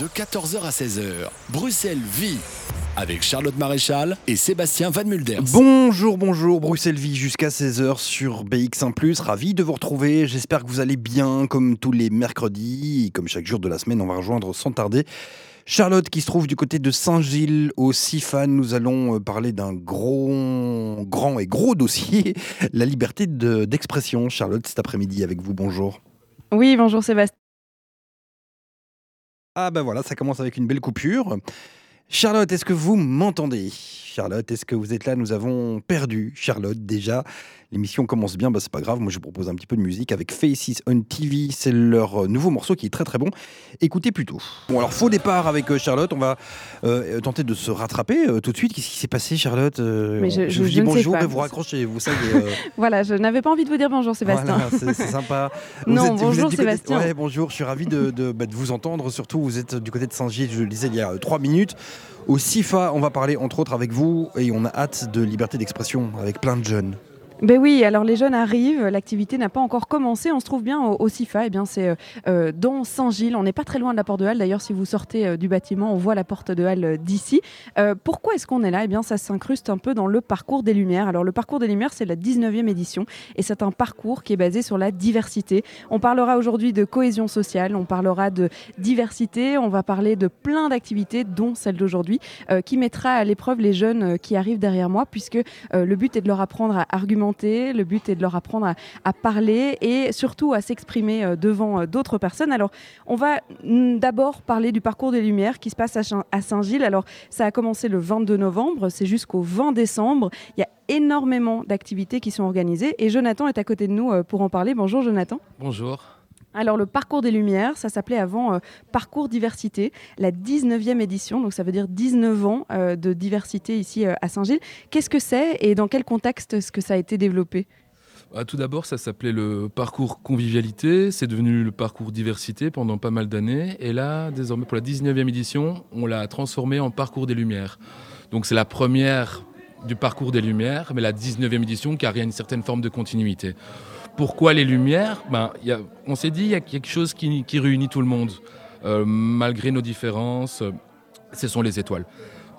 De 14h à 16h, Bruxelles vit avec Charlotte Maréchal et Sébastien Van Mulders. Bonjour, bonjour, Bruxelles Vie jusqu'à 16h sur BX1+. Ravi de vous retrouver. J'espère que vous allez bien comme tous les mercredis. Et comme chaque jour de la semaine, on va rejoindre sans tarder Charlotte qui se trouve du côté de Saint-Gilles au CIFAN. Nous allons euh, parler d'un gros, grand et gros dossier, la liberté de- d'expression. Charlotte, cet après-midi avec vous, bonjour. Oui, bonjour Sébastien. Ah ben voilà, ça commence avec une belle coupure. Charlotte, est-ce que vous m'entendez? Charlotte, est-ce que vous êtes là? Nous avons perdu Charlotte déjà. L'émission commence bien, bah, c'est pas grave. Moi, je vous propose un petit peu de musique avec Faces on TV. C'est leur euh, nouveau morceau qui est très très bon. Écoutez plutôt. Bon, alors faux départ avec euh, Charlotte. On va euh, tenter de se rattraper euh, tout de suite. Qu'est-ce qui s'est passé, Charlotte Euh, Mais je- je- vous je dis sais bonjour et vous raccrochez. Vous savez. Voilà, je n'avais pas envie de vous dire bonjour Sébastien. voilà, c'est sympa. Non, bonjour, côté- Sébastien. Ouais, bonjour, je suis ravi de, de- bah, de vous entendre. Surtout, vous êtes du côté de Saint-Gilles, je le disais il y a trois minutes. Au CIFA, on va parler entre autres avec vous et on a hâte de liberté d'expression avec plein de jeunes. Ben oui, alors les jeunes arrivent, l'activité n'a pas encore commencé. On se trouve bien au, CIFA, eh bien c'est euh, euh, dans Saint-Gilles. On n'est pas très loin de la porte de Halle. D'ailleurs, si vous sortez euh, du bâtiment, on voit la porte de Halle d'ici. Pourquoi est-ce qu'on est là? Eh bien, ça s'incruste un peu dans le parcours des Lumières. Alors le parcours des Lumières, c'est la 19e édition et c'est un parcours qui est basé sur la diversité. On parlera aujourd'hui de cohésion sociale, on parlera de diversité, on va parler de plein d'activités, dont celle d'aujourd'hui, qui mettra à l'épreuve les jeunes qui arrivent derrière moi, puisque le but est de leur apprendre à argumenter, le but est de leur apprendre à, parler et surtout à s'exprimer euh, devant euh, d'autres personnes. Alors, on va mm, d'abord parler du parcours des Lumières qui se passe à Saint-Gilles. Alors, ça a commencé le 22 novembre, c'est jusqu'au 20 décembre. Il y a énormément d'activités qui sont organisées et Jonathan est à côté de nous euh, pour en parler. Bonjour Jonathan. Bonjour. Alors le parcours des Lumières, ça s'appelait avant euh, Parcours Diversité, la 19e édition, donc ça veut dire 19 ans euh, de diversité ici euh, à Saint-Gilles. Qu'est-ce que c'est et dans quel contexte est-ce que ça a été développé? Ah, tout d'abord, ça s'appelait le parcours convivialité. C'est devenu le parcours diversité pendant pas mal d'années. Et là, désormais, pour la 19e édition, on l'a transformé en parcours des Lumières. Donc, c'est la première du parcours des Lumières, mais la 19e édition car il y a une certaine forme de continuité. Pourquoi les Lumières ben, On s'est dit il y a quelque chose qui, réunit tout le monde, Euh, malgré nos différences. euh, ce sont les étoiles.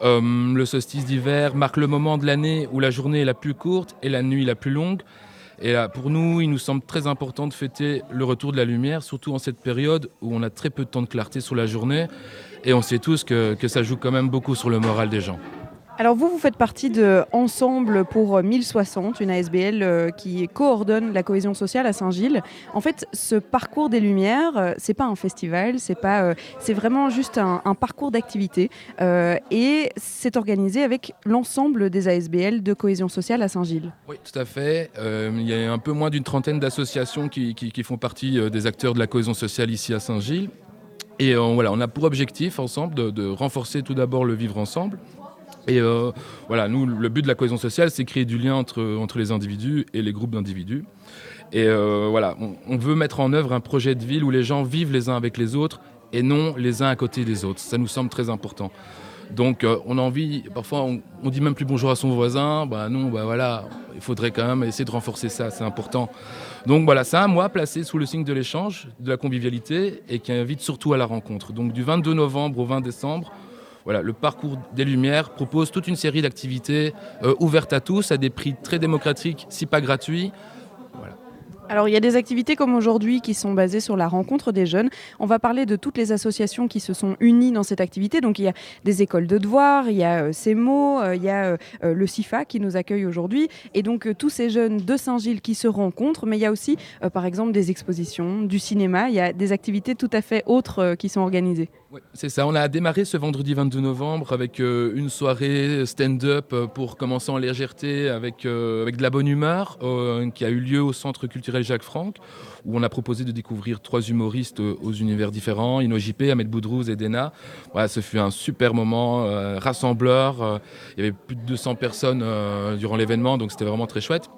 Euh, le solstice d'hiver marque le moment de l'année où la journée est la plus courte et la nuit la plus longue. Et pour nous, il nous semble très important de fêter le retour de la lumière, surtout en cette période où on a très peu de temps de clarté sur la journée. Et on sait tous que, que ça joue quand même beaucoup sur le moral des gens. Alors vous, vous faites partie de Ensemble pour euh, 1060, une ASBL euh, qui coordonne la cohésion sociale à Saint-Gilles. En fait, ce parcours des Lumières, euh, c'est pas un festival, c'est pas, euh, c'est vraiment juste un, parcours d'activité et c'est organisé avec l'ensemble des ASBL de cohésion sociale à Saint-Gilles. Oui, tout à fait. Il y a un peu moins d'une trentaine d'associations qui, font partie des acteurs de la cohésion sociale ici à Saint-Gilles. Et euh, voilà, on a pour objectif ensemble de renforcer tout d'abord le vivre ensemble. Et euh, voilà, nous, le but de la cohésion sociale, c'est créer du lien entre, entre les individus et les groupes d'individus. Et euh, voilà, on, veut mettre en œuvre un projet de ville où les gens vivent les uns avec les autres et non les uns à côté des autres. Ça nous semble très important. Donc euh, on a envie, parfois on, on dit même plus bonjour à son voisin, bah non, bah voilà, il faudrait quand même essayer de renforcer ça, c'est important. Donc voilà, c'est un mois placé sous le signe de l'échange, de la convivialité et qui invite surtout à la rencontre. Donc du 22 novembre au 20 décembre, voilà, le parcours des Lumières propose toute une série d'activités euh, ouvertes à tous, à des prix très démocratiques, si pas gratuits. Alors il y a des activités comme aujourd'hui qui sont basées sur la rencontre des jeunes. On va parler de toutes les associations qui se sont unies dans cette activité. Donc il y a des écoles de devoirs, il y a euh, CEMO, euh, il y a euh, euh, le CIFA qui nous accueille aujourd'hui. Et donc euh, tous ces jeunes de Saint-Gilles qui se rencontrent. Mais il y a aussi euh, par exemple des expositions, du cinéma. Il y a des activités tout à fait autres euh, qui sont organisées. Ouais, c'est ça, on a démarré ce vendredi 22 novembre avec euh, une soirée stand-up euh, pour commencer en légèreté avec, euh, avec de la bonne humeur qui a eu lieu au Centre culturel Jacques Franck où on a proposé de découvrir trois humoristes aux univers différents, Ino Ahmed Boudrouz et Dena. Voilà, ce fut un super moment rassembleur, il y avait plus de 200 personnes durant l'événement donc c'était vraiment très chouette.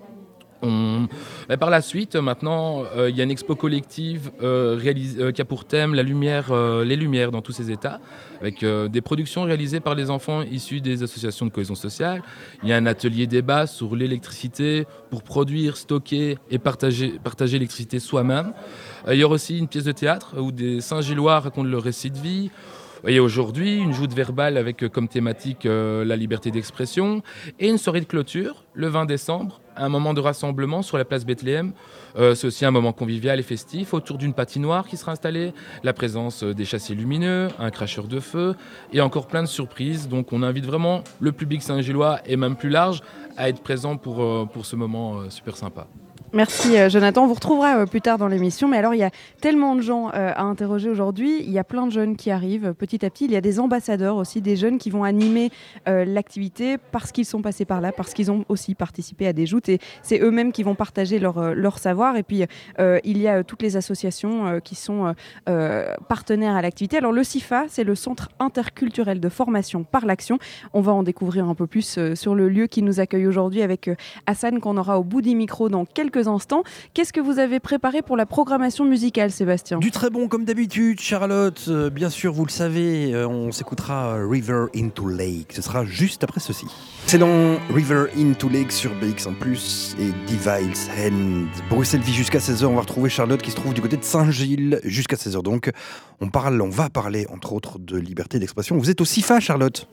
Par la suite, maintenant, euh, il y a une expo collective euh, euh, qui a pour thème la lumière, les lumières dans tous ces états, avec des productions réalisées par les enfants issus des associations de cohésion sociale. Il y a un atelier débat sur l'électricité pour produire, stocker et partager, partager l'électricité soi-même. Il y aura aussi une pièce de théâtre où des Saint-Gillois racontent leur récit de vie. Et aujourd'hui, une joute verbale avec comme thématique la liberté d'expression et une soirée de clôture le 20 décembre, un moment de rassemblement sur la place Bethléem. c'est aussi un moment convivial et festif autour d'une patinoire qui sera installée, la présence des chassiers lumineux, un cracheur de feu et encore plein de surprises. Donc on invite vraiment le public saint-gillois et même plus large à être présent pour ce moment super sympa. Merci euh, Jonathan. On vous retrouvera euh, plus tard dans l'émission. Mais alors, il y a tellement de gens euh, à interroger aujourd'hui. Il y a plein de jeunes qui arrivent petit à petit. Il y a des ambassadeurs aussi, des jeunes qui vont animer l'activité parce qu'ils sont passés par là, parce qu'ils ont aussi participé à des joutes. Et c'est eux-mêmes qui vont partager leur, savoir. Et puis, il y a toutes les associations qui sont partenaires à l'activité. Alors, le CIFA, c'est le Centre interculturel de formation par l'action. On va en découvrir un peu plus sur le lieu qui nous accueille aujourd'hui avec Hassan, qu'on aura au bout des micros dans quelques instants. Qu'est-ce que vous avez préparé pour la programmation musicale, Sébastien? Du très bon comme d'habitude, Charlotte. Euh, bien sûr, vous le savez, euh, on s'écoutera euh, River into Lake. Ce sera juste après ceci. C'est dans River into Lake sur BX en plus et Deviles Hand. Bruxelles vit jusqu'à 16h. On va retrouver Charlotte qui se trouve du côté de Saint-Gilles jusqu'à 16h. Donc, on parle, on va parler entre autres de liberté d'expression. Vous êtes au CIFA, Charlotte?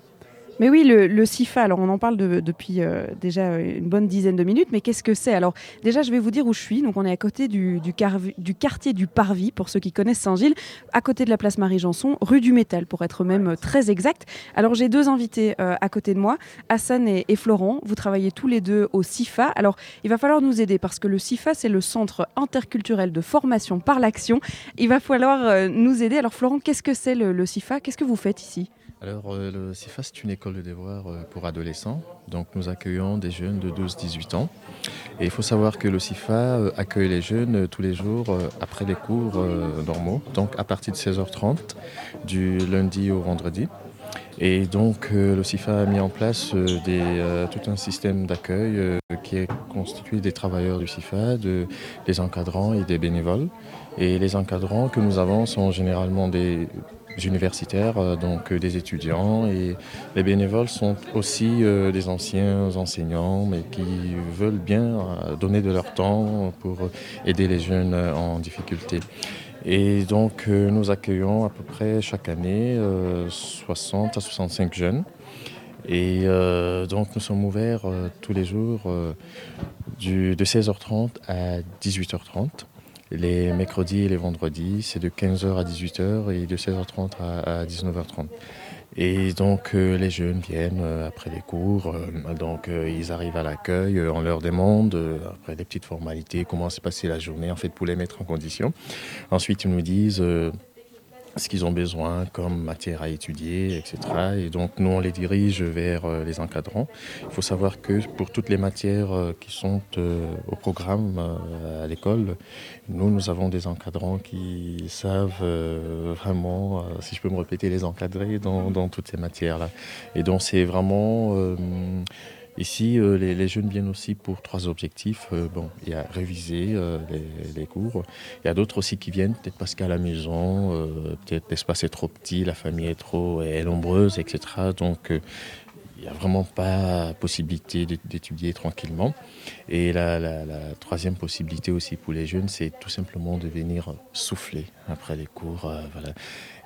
Mais oui, le, le, CIFA, alors on en parle depuis euh, déjà une bonne dizaine de minutes, mais qu'est-ce que c'est? Alors déjà, je vais vous dire où je suis. Donc on est à côté du, du, du quartier du Parvis, pour ceux qui connaissent Saint-Gilles, à côté de la place Marie-Janson, rue du Métal, pour être même euh, très exact. Alors j'ai deux invités euh, à côté de moi, Hassan et, Florent. Vous travaillez tous les deux au CIFA. Alors il va falloir nous aider parce que le CIFA, c'est le Centre interculturel de formation par l'action. Il va falloir nous aider. Alors Florent, qu'est-ce que c'est le, le CIFA Qu'est-ce que vous faites ici? Alors, euh, le CIFA, c'est une école de devoir euh, pour adolescents. Donc, nous accueillons des jeunes de 12-18 ans. Et il faut savoir que le CIFA euh, accueille les jeunes tous les jours après les cours normaux, donc à partir de 16h30, du lundi au vendredi. Et donc, le CIFA a mis en place des, tout un système d'accueil qui est constitué des travailleurs du CIFA, de, des encadrants et des bénévoles. Et les encadrants que nous avons sont généralement des universitaires, euh, donc euh, des étudiants. Et les bénévoles sont aussi euh, des anciens enseignants, mais qui veulent bien donner de leur temps pour aider les jeunes en difficulté. Et donc nous accueillons à peu près chaque année 60 à 65 jeunes. Et donc nous sommes ouverts tous les jours de 16h30 à 18h30. Les mercredis et les vendredis, c'est de 15h à 18h et de 16h30 à, 19h30. Et donc euh, les jeunes viennent euh, après les cours, euh, donc ils arrivent à l'accueil, on leur demande après des petites formalités comment s'est passée la journée en fait pour les mettre en condition. Ensuite ils nous disent ce qu'ils ont besoin comme matière à étudier, etc. Et donc nous, on les dirige vers les encadrants. Il faut savoir que pour toutes les matières qui sont au programme l'école, nous, nous avons des encadrants qui savent vraiment, si je peux me répéter, les encadrer dans, toutes ces matières-là. Et donc c'est vraiment Ici, euh, les, jeunes viennent aussi pour trois objectifs. Euh, bon, il y a réviser euh, les, cours. Il y a d'autres aussi qui viennent peut-être parce qu'à la maison, peut-être l'espace est trop petit, la famille est trop nombreuse, etc. Donc, il n'y a vraiment pas possibilité d'étudier tranquillement. Et la, troisième possibilité aussi pour les jeunes, c'est tout simplement de venir souffler après les cours. voilà.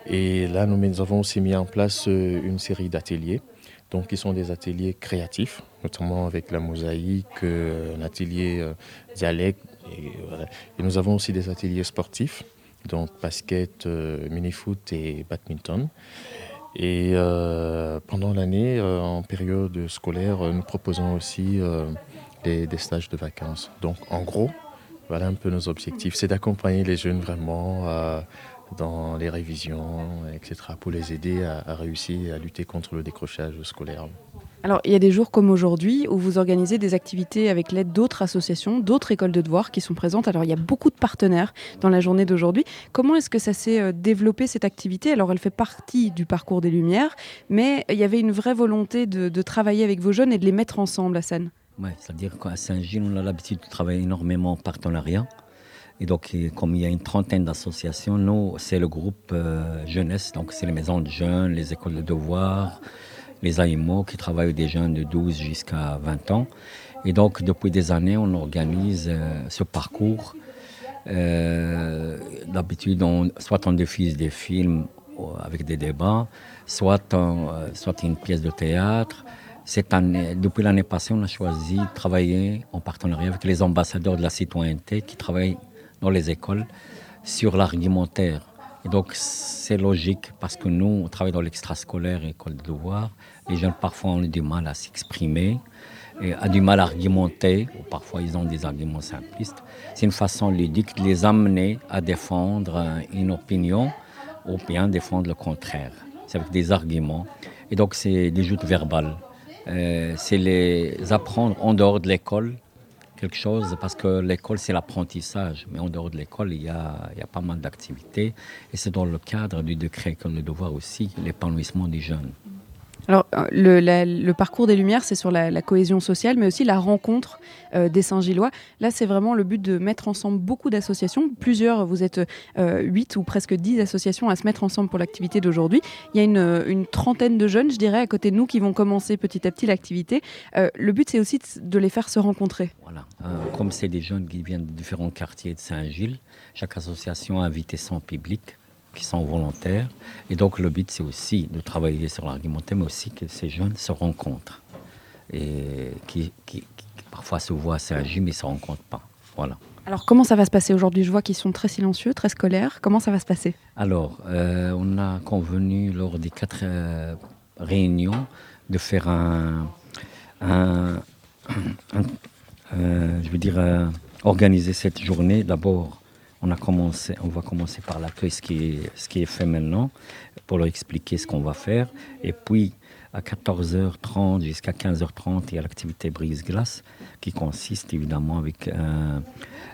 Et là, nous avons aussi mis en place une série d'ateliers donc, qui sont des ateliers créatifs, notamment avec la mosaïque, euh, un atelier euh, dialecte. Et, nous avons aussi des ateliers sportifs, donc basket, euh, mini-foot et badminton. Et pendant l'année, en période scolaire, nous proposons aussi des, des, stages de vacances. Donc, en gros, voilà un peu nos objectifs. C'est d'accompagner les jeunes vraiment dans les révisions, etc., pour les aider à, réussir à lutter contre le décrochage scolaire. Alors, il y a des jours comme aujourd'hui où vous organisez des activités avec l'aide d'autres associations, d'autres écoles de devoirs qui sont présentes. Alors, il y a beaucoup de partenaires dans la journée d'aujourd'hui. Comment est-ce que ça s'est euh, développé, cette activité? Alors, elle fait partie du parcours des Lumières, mais il y avait une vraie volonté de, travailler avec vos jeunes et de les mettre ensemble à scène. Oui, c'est-à-dire qu'à Saint-Gilles, on a l'habitude de travailler énormément en partenariat. Et donc, comme il y a une trentaine d'associations, nous, c'est le groupe euh, jeunesse, donc c'est les maisons de jeunes, les écoles de devoirs, les AIMO qui travaillent des jeunes de 12 jusqu'à 20 ans. Et donc, depuis des années, on organise euh, ce parcours. Euh, d'habitude, soit on diffuse des films avec des débats, soit, soit une pièce de théâtre. Cette année, depuis l'année passée, on a choisi de travailler en partenariat avec les ambassadeurs de la citoyenneté qui travaillent dans les écoles sur l'argumentaire. Et donc c'est logique parce que nous, on travaille dans l'extrascolaire école de devoir. Les jeunes parfois ont du mal à s'exprimer, et ont du mal à argumenter, ou parfois ils ont des arguments simplistes. C'est une façon ludique de les amener à défendre une opinion ou bien défendre le contraire. C'est avec des arguments. Et donc c'est des joutes verbales. Euh, c'est les apprendre en dehors de l'école quelque chose parce que l'école, c'est l'apprentissage. Mais en dehors de l'école, il, y a, il y a pas mal d'activités. Et c'est dans le cadre du décret que le devoir aussi, l'épanouissement des jeunes. Alors, euh, le, parcours des Lumières, c'est sur la, cohésion sociale, mais aussi la rencontre euh, des Saint-Gillois. Là, c'est vraiment le but de mettre ensemble beaucoup d'associations. Plusieurs, vous êtes euh, huit ou presque dix associations à se mettre ensemble pour l'activité d'aujourd'hui. Il y a une, trentaine de jeunes, je dirais, à côté de nous qui vont commencer petit à petit l'activité. le but, c'est aussi de les faire se rencontrer. Voilà. comme c'est des jeunes qui viennent de différents quartiers de Saint-Gilles, chaque association a invité son public qui sont volontaires. Et donc le but, c'est aussi de travailler sur l'argumentaire, mais aussi que ces jeunes se rencontrent. Et qui, parfois se voient assez agir, mais ne se rencontrent pas. Voilà. Alors comment ça va se passer aujourd'hui? Je vois qu'ils sont très silencieux, très scolaires. Comment ça va se passer? Alors, euh, on a convenu lors des quatre euh, réunions de faire un, un, euh, je veux dire, organiser cette journée d'abord on, a commencé, on va commencer par l'accueil, ce qui, est, fait maintenant, pour leur expliquer ce qu'on va faire. Et puis, à 14h30 jusqu'à 15h30, il y a l'activité brise-glace, qui consiste évidemment avec, euh,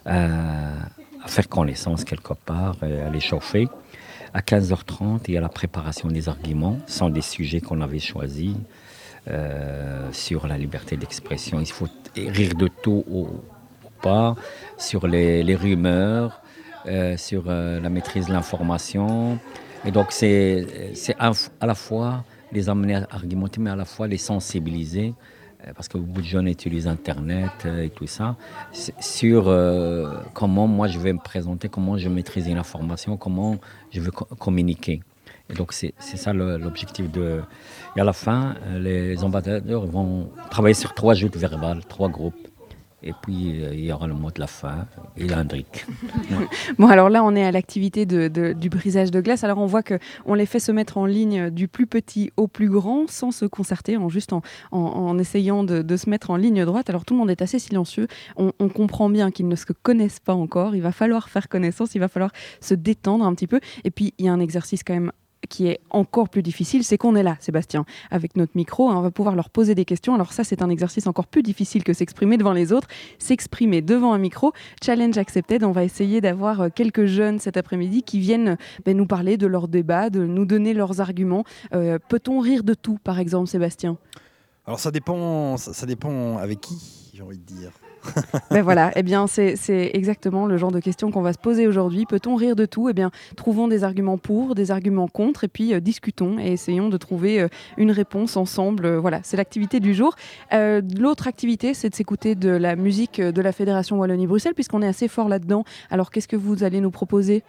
euh, à faire connaissance quelque part, à les chauffer. À 15h30, il y a la préparation des arguments. Ce sont des sujets qu'on avait choisis euh, sur la liberté d'expression. Il faut rire de tout ou, pas, sur les rumeurs, euh, sur euh, la maîtrise de l'information. Et donc, c'est à, la fois les amener à argumenter, mais à la fois les sensibiliser, euh, parce que beaucoup de jeunes utilisent Internet et tout ça, sur comment moi je vais me présenter, comment je maîtrise l'information, comment je veux communiquer. Et donc, c'est ça l'objectif de. Et à la fin, les ambassadeurs vont travailler sur trois joutes verbales, trois groupes. Et puis, euh, il y aura le mot de la fin et l'indric. bon, alors là, on est à l'activité du brisage de glace. Alors, on voit qu'on les fait se mettre en ligne du plus petit au plus grand sans se concerter, en juste en, en, essayant de, de, se mettre en ligne droite. Alors, tout le monde est assez silencieux. On, on comprend bien qu'ils ne se connaissent pas encore. Il va falloir faire connaissance, il va falloir se détendre un petit peu. Et puis, il y a un exercice quand même qui est encore plus difficile, c'est qu'on est là, Sébastien, avec notre micro, hein, on va pouvoir leur poser des questions. Alors ça, c'est un exercice encore plus difficile que s'exprimer devant les autres, s'exprimer devant un micro. Challenge accepted, on va essayer d'avoir euh, quelques jeunes cet après-midi qui viennent ben, nous parler de leurs débats, de nous donner leurs arguments. Euh, peut-on rire de tout, par exemple, Sébastien? Alors ça dépend, ça dépend avec qui, j'ai envie de dire. ben voilà, eh bien c'est exactement le genre de questions qu'on va se poser aujourd'hui. Peut-on rire de tout? Eh bien, trouvons des arguments pour, des arguments contre, et puis euh, discutons et essayons de trouver euh, une réponse ensemble. Euh, voilà, c'est l'activité du jour. L'autre activité, c'est de s'écouter de la musique de la Fédération Wallonie-Bruxelles, puisqu'on est assez fort là-dedans. Alors, qu'est-ce que vous allez nous proposer?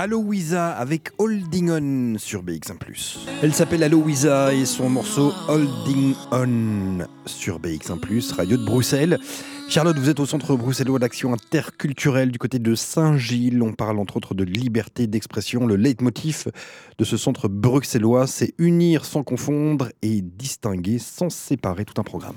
Aloïsa avec Holding On sur BX1+. Elle s'appelle Aloïsa et son morceau Holding On sur BX1+, radio de Bruxelles. Charlotte, vous êtes au Centre bruxellois d'action interculturelle du côté de Saint-Gilles. On parle entre autres de liberté d'expression. Le leitmotiv de ce centre bruxellois, c'est unir sans confondre et distinguer sans séparer tout un programme.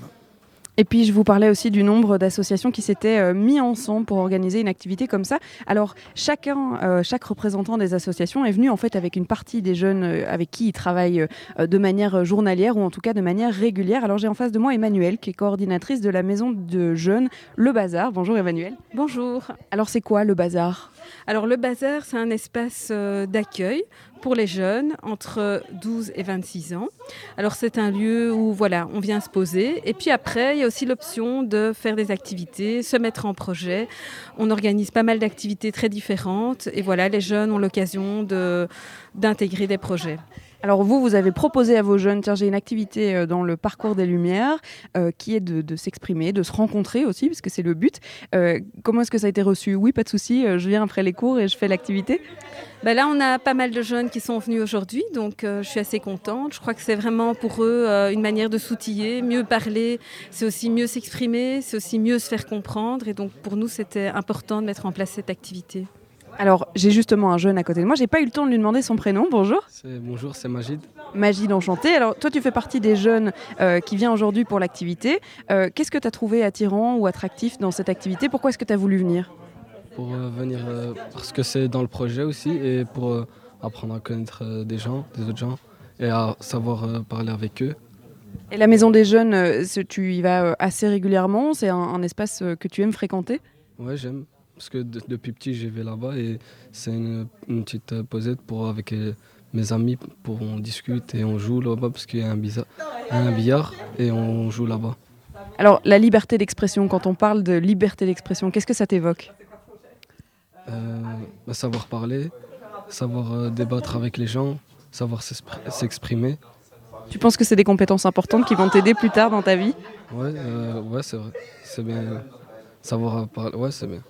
Et puis je vous parlais aussi du nombre d'associations qui s'étaient euh, mis ensemble pour organiser une activité comme ça. Alors chacun, euh, chaque représentant des associations est venu en fait avec une partie des jeunes euh, avec qui ils travaillent de manière journalière ou en tout cas de manière régulière. Alors j'ai en face de moi Emmanuel qui est coordinatrice de la maison de jeunes Le Bazar. Bonjour Emmanuel. Bonjour. Alors c'est quoi le Bazar? Alors le bazar, c'est un espace d'accueil pour les jeunes entre 12 et 26 ans. Alors c'est un lieu où voilà, on vient se poser et puis après il y a aussi l'option de faire des activités, se mettre en projet. On organise pas mal d'activités très différentes et voilà, les jeunes ont l'occasion d'intégrer des projets. Alors vous, vous avez proposé à vos jeunes, tiens, j'ai une activité euh, dans le parcours des Lumières euh, qui est de, s'exprimer, de se rencontrer aussi, parce que c'est le but. Euh, comment est-ce que ça a été reçu? Oui, pas de souci, je viens après les cours et je fais l'activité. Ben là, on a pas mal de jeunes qui sont venus aujourd'hui, donc je suis assez contente. Je crois que c'est vraiment pour eux une manière de s'outiller, mieux parler, c'est aussi mieux s'exprimer, c'est aussi mieux se faire comprendre. Et donc pour nous, c'était important de mettre en place cette activité. Alors, j'ai justement un jeune à côté de moi. J'ai pas eu le temps de lui demander son prénom. Bonjour. Bonjour, c'est Magid. Magid, enchanté. Alors, toi, tu fais partie des jeunes euh, qui viennent aujourd'hui pour l'activité. Euh, qu'est-ce que tu as trouvé attirant ou attractif dans cette activité? Pourquoi est-ce que tu as voulu venir? Pour euh, venir parce que c'est dans le projet aussi et pour apprendre à connaître des gens, des autres gens et à savoir parler avec eux. Et la maison des jeunes, tu y vas assez régulièrement? C'est un, espace que tu aimes fréquenter? Ouais, j'aime parce que depuis petit, j'ai vais là-bas et c'est une, petite euh, posette pour avec euh, mes amis pour on discute et on joue là-bas parce qu'il y a un, un billard et on joue là-bas. Alors la liberté d'expression, quand on parle de liberté d'expression, qu'est-ce que ça t'évoque? Euh, bah, Savoir parler, savoir débattre avec les gens, savoir s'exprimer. Tu penses que c'est des compétences importantes qui vont t'aider plus tard dans ta vie? Ouais, ouais c'est vrai. C'est bien. Savoir parler, ouais, c'est bien.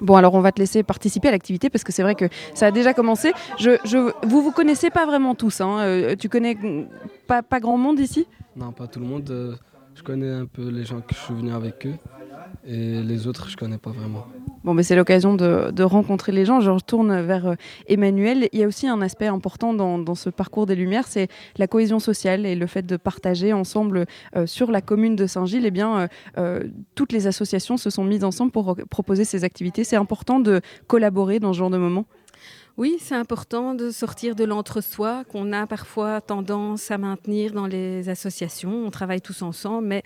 Bon, alors on va te laisser participer à l'activité parce que c'est vrai que ça a déjà commencé. Je, je, vous vous connaissez pas vraiment tous. Hein. Euh, tu connais pas, pas grand monde ici? Non, pas tout le monde. Je connais un peu les gens que je suis venu avec eux et les autres, je connais pas vraiment. Bon, mais c'est l'occasion de, rencontrer les gens. Je retourne vers euh, Emmanuel. Il y a aussi un aspect important dans, ce parcours des Lumières, c'est la cohésion sociale et le fait de partager ensemble euh, sur la commune de Saint-Gilles. Eh bien, euh, toutes les associations se sont mises ensemble pour proposer ces activités. C'est important de collaborer dans ce genre de moment. Oui, c'est important de sortir de l'entre-soi qu'on a parfois tendance à maintenir dans les associations. On travaille tous ensemble, mais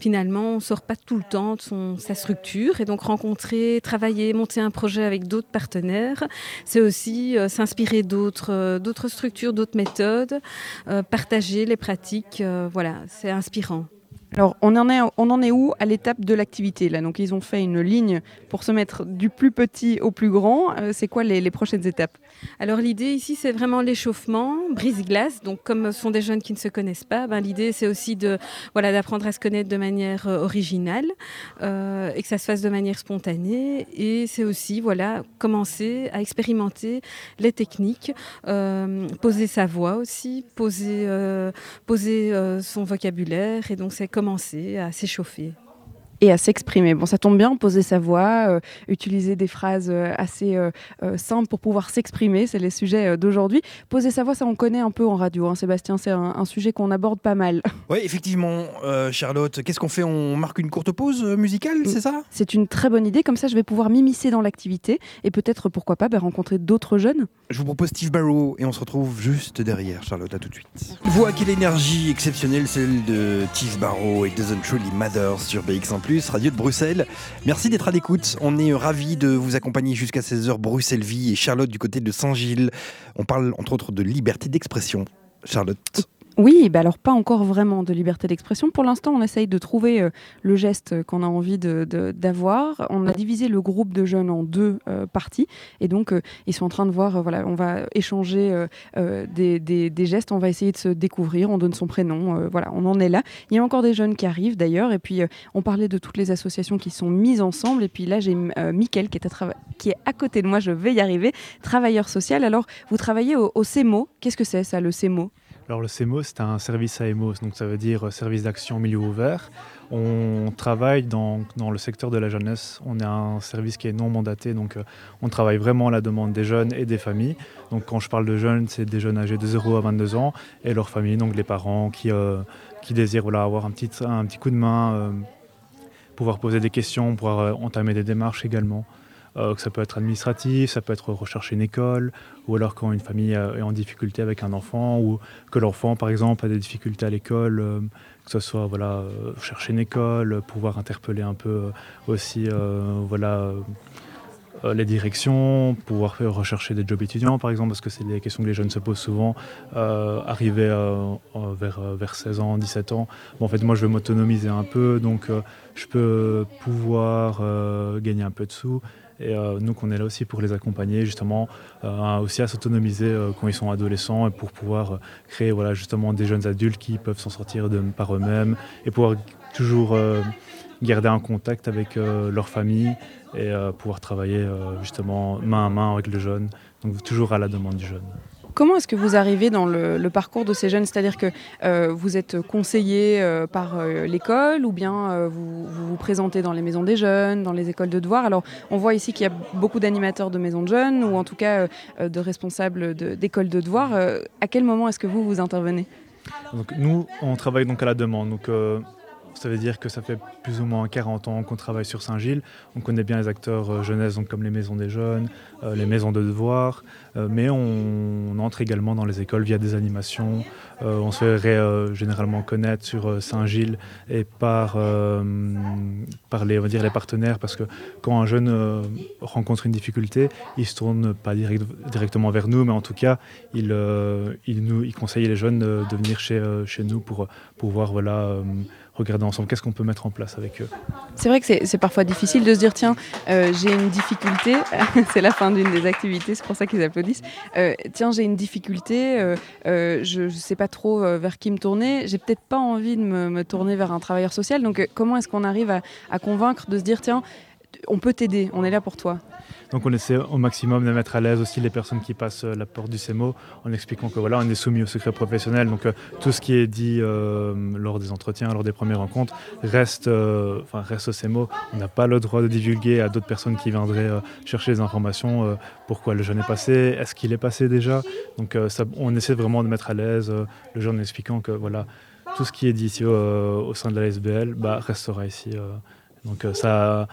finalement, on ne sort pas tout le temps de sa structure. Et donc, rencontrer, travailler, monter un projet avec d'autres partenaires, c'est aussi euh, s'inspirer d'autres, euh, d'autres structures, d'autres méthodes, euh, partager les pratiques. voilà, c'est inspirant. Alors, on en est, où à l'étape de l'activité là? Donc, ils ont fait une ligne pour se mettre du plus petit au plus grand. Euh, c'est quoi les, prochaines étapes? Alors, l'idée ici, c'est vraiment l'échauffement, brise-glace. Donc, comme ce sont des jeunes qui ne se connaissent pas, ben, l'idée, c'est aussi de voilà d'apprendre à se connaître de manière euh, originale euh, et que ça se fasse de manière spontanée. Et c'est aussi voilà commencer à expérimenter les techniques, poser sa voix aussi, poser, poser son vocabulaire. Et donc, c'est commencer à s'échauffer et à s'exprimer. Bon, ça tombe bien, poser sa voix, euh, utiliser des phrases euh, assez euh, simples pour pouvoir s'exprimer, c'est les sujets d'aujourd'hui. Poser sa voix, ça on connaît un peu en radio, hein, Sébastien, c'est un, sujet qu'on aborde pas mal. Oui, effectivement, Charlotte, qu'est-ce qu'on fait? On marque une courte pause musicale, c'est ça? C'est une très bonne idée, comme ça je vais pouvoir m'immiscer dans l'activité et peut-être, pourquoi pas, bah, rencontrer d'autres jeunes. Je vous propose Steve Barrow et on se retrouve juste derrière, Charlotte, à tout de suite. Voix quelle énergie exceptionnelle, celle de Steve Barrow et Doesn't Truly Matter sur BX1 radio de Bruxelles. Merci d'être à l'écoute. On est ravis de vous accompagner jusqu'à 16h Bruxelles Vie et Charlotte du côté de Saint-Gilles. On parle entre autres de liberté d'expression. Charlotte. Oui, bah alors pas encore vraiment de liberté d'expression. Pour l'instant, on essaye de trouver euh, le geste qu'on a envie d'avoir. De, on a divisé le groupe de jeunes en deux euh, parties. Et donc, euh, ils sont en train de voir, voilà, on va échanger des, des, gestes, on va essayer de se découvrir, on donne son prénom, voilà, on en est là. Il y a encore des jeunes qui arrivent d'ailleurs. Et puis, on parlait de toutes les associations qui sont mises ensemble. Et puis là, j'ai Mickaël qui est, à qui est à côté de moi, je vais y arriver, travailleur social. Alors, vous travaillez au, au CEMO. Qu'est-ce que c'est ça, le CEMO alors le CEMO, c'est un service AMO, donc ça veut dire euh, service d'action milieu ouvert. On travaille dans, dans, le secteur de la jeunesse. On est un service qui est non mandaté, donc euh, on travaille vraiment à la demande des jeunes et des familles. Donc quand je parle de jeunes, c'est des jeunes âgés de 0 à 22 ans et leurs familles, donc les parents qui, euh, qui désirent voilà, avoir un petit, un petit coup de main, pouvoir poser des questions, pouvoir entamer des démarches également. Euh, ça peut être administratif, ça peut être rechercher une école, ou alors quand une famille est en difficulté avec un enfant, ou que l'enfant, par exemple, a des difficultés à l'école, euh, que ce soit voilà, euh, chercher une école, pouvoir interpeller un peu aussi voilà, les directions, pouvoir rechercher des jobs étudiants, par exemple, parce que c'est des questions que les jeunes se posent souvent, arriver vers, vers 16 ans, 17 ans. Bon, en fait, moi, je veux m'autonomiser un peu, donc je peux pouvoir gagner un peu de sous Et nous, qu'on est là aussi pour les accompagner, justement, aussi à s'autonomiser quand ils sont adolescents et pour pouvoir créer voilà, justement des jeunes adultes qui peuvent s'en sortir par eux-mêmes et pouvoir toujours garder un contact avec leur famille et pouvoir travailler justement main à main avec le jeune, donc toujours à la demande du jeune. Comment est-ce que vous arrivez dans le, parcours de ces jeunes? C'est-à-dire que euh, vous êtes conseillé euh, par euh, l'école ou bien vous, vous, présentez dans les maisons des jeunes, dans les écoles de devoirs Alors, on voit ici qu'il y a beaucoup d'animateurs de maisons de jeunes ou en tout cas de responsables d'écoles de, devoirs. à quel moment est-ce que vous vous intervenez? Nous, on travaille donc à la demande. Ça veut dire que ça fait plus ou moins 40 ans qu'on travaille sur Saint-Gilles. On connaît bien les acteurs euh, jeunesse, donc comme les maisons des jeunes, euh, les maisons de devoirs, euh, mais on, entre également dans les écoles via des animations. on se fait généralement connaître sur Saint-Gilles et par, par les, on va dire, les partenaires, parce que quand un jeune rencontre une difficulté, il se tourne pas directement vers nous, mais en tout cas, il, il, nous, il conseille les jeunes de, venir chez, chez nous pour pouvoir voilà, regarder ensemble qu'est-ce qu'on peut mettre en place avec eux? C'est vrai que c'est parfois difficile de se dire tiens, euh, j'ai une difficulté, c'est la fin d'une des activités, c'est pour ça qu'ils applaudissent. Euh, tiens, j'ai une difficulté, euh, je ne sais pas trop vers qui me tourner, j'ai peut-être pas envie de me, tourner vers un travailleur social. Donc, comment est-ce qu'on arrive à, à convaincre de se dire tiens, on peut t'aider, on est là pour toi? Donc on essaie au maximum de mettre à l'aise aussi les personnes qui passent euh, la porte du CEMO en expliquant que voilà, on est soumis au secret professionnel. Donc euh, tout ce qui est dit euh, lors des entretiens, lors des premières rencontres, reste, reste au CEMO. On n'a pas le droit de divulguer à d'autres personnes qui viendraient chercher des informations. pourquoi le jeune est passé Est-ce qu'il est passé déjà Donc on essaie vraiment de mettre à l'aise le jeune en expliquant que voilà, tout ce qui est dit ici au, sein de la SBL bah, restera ici. donc ça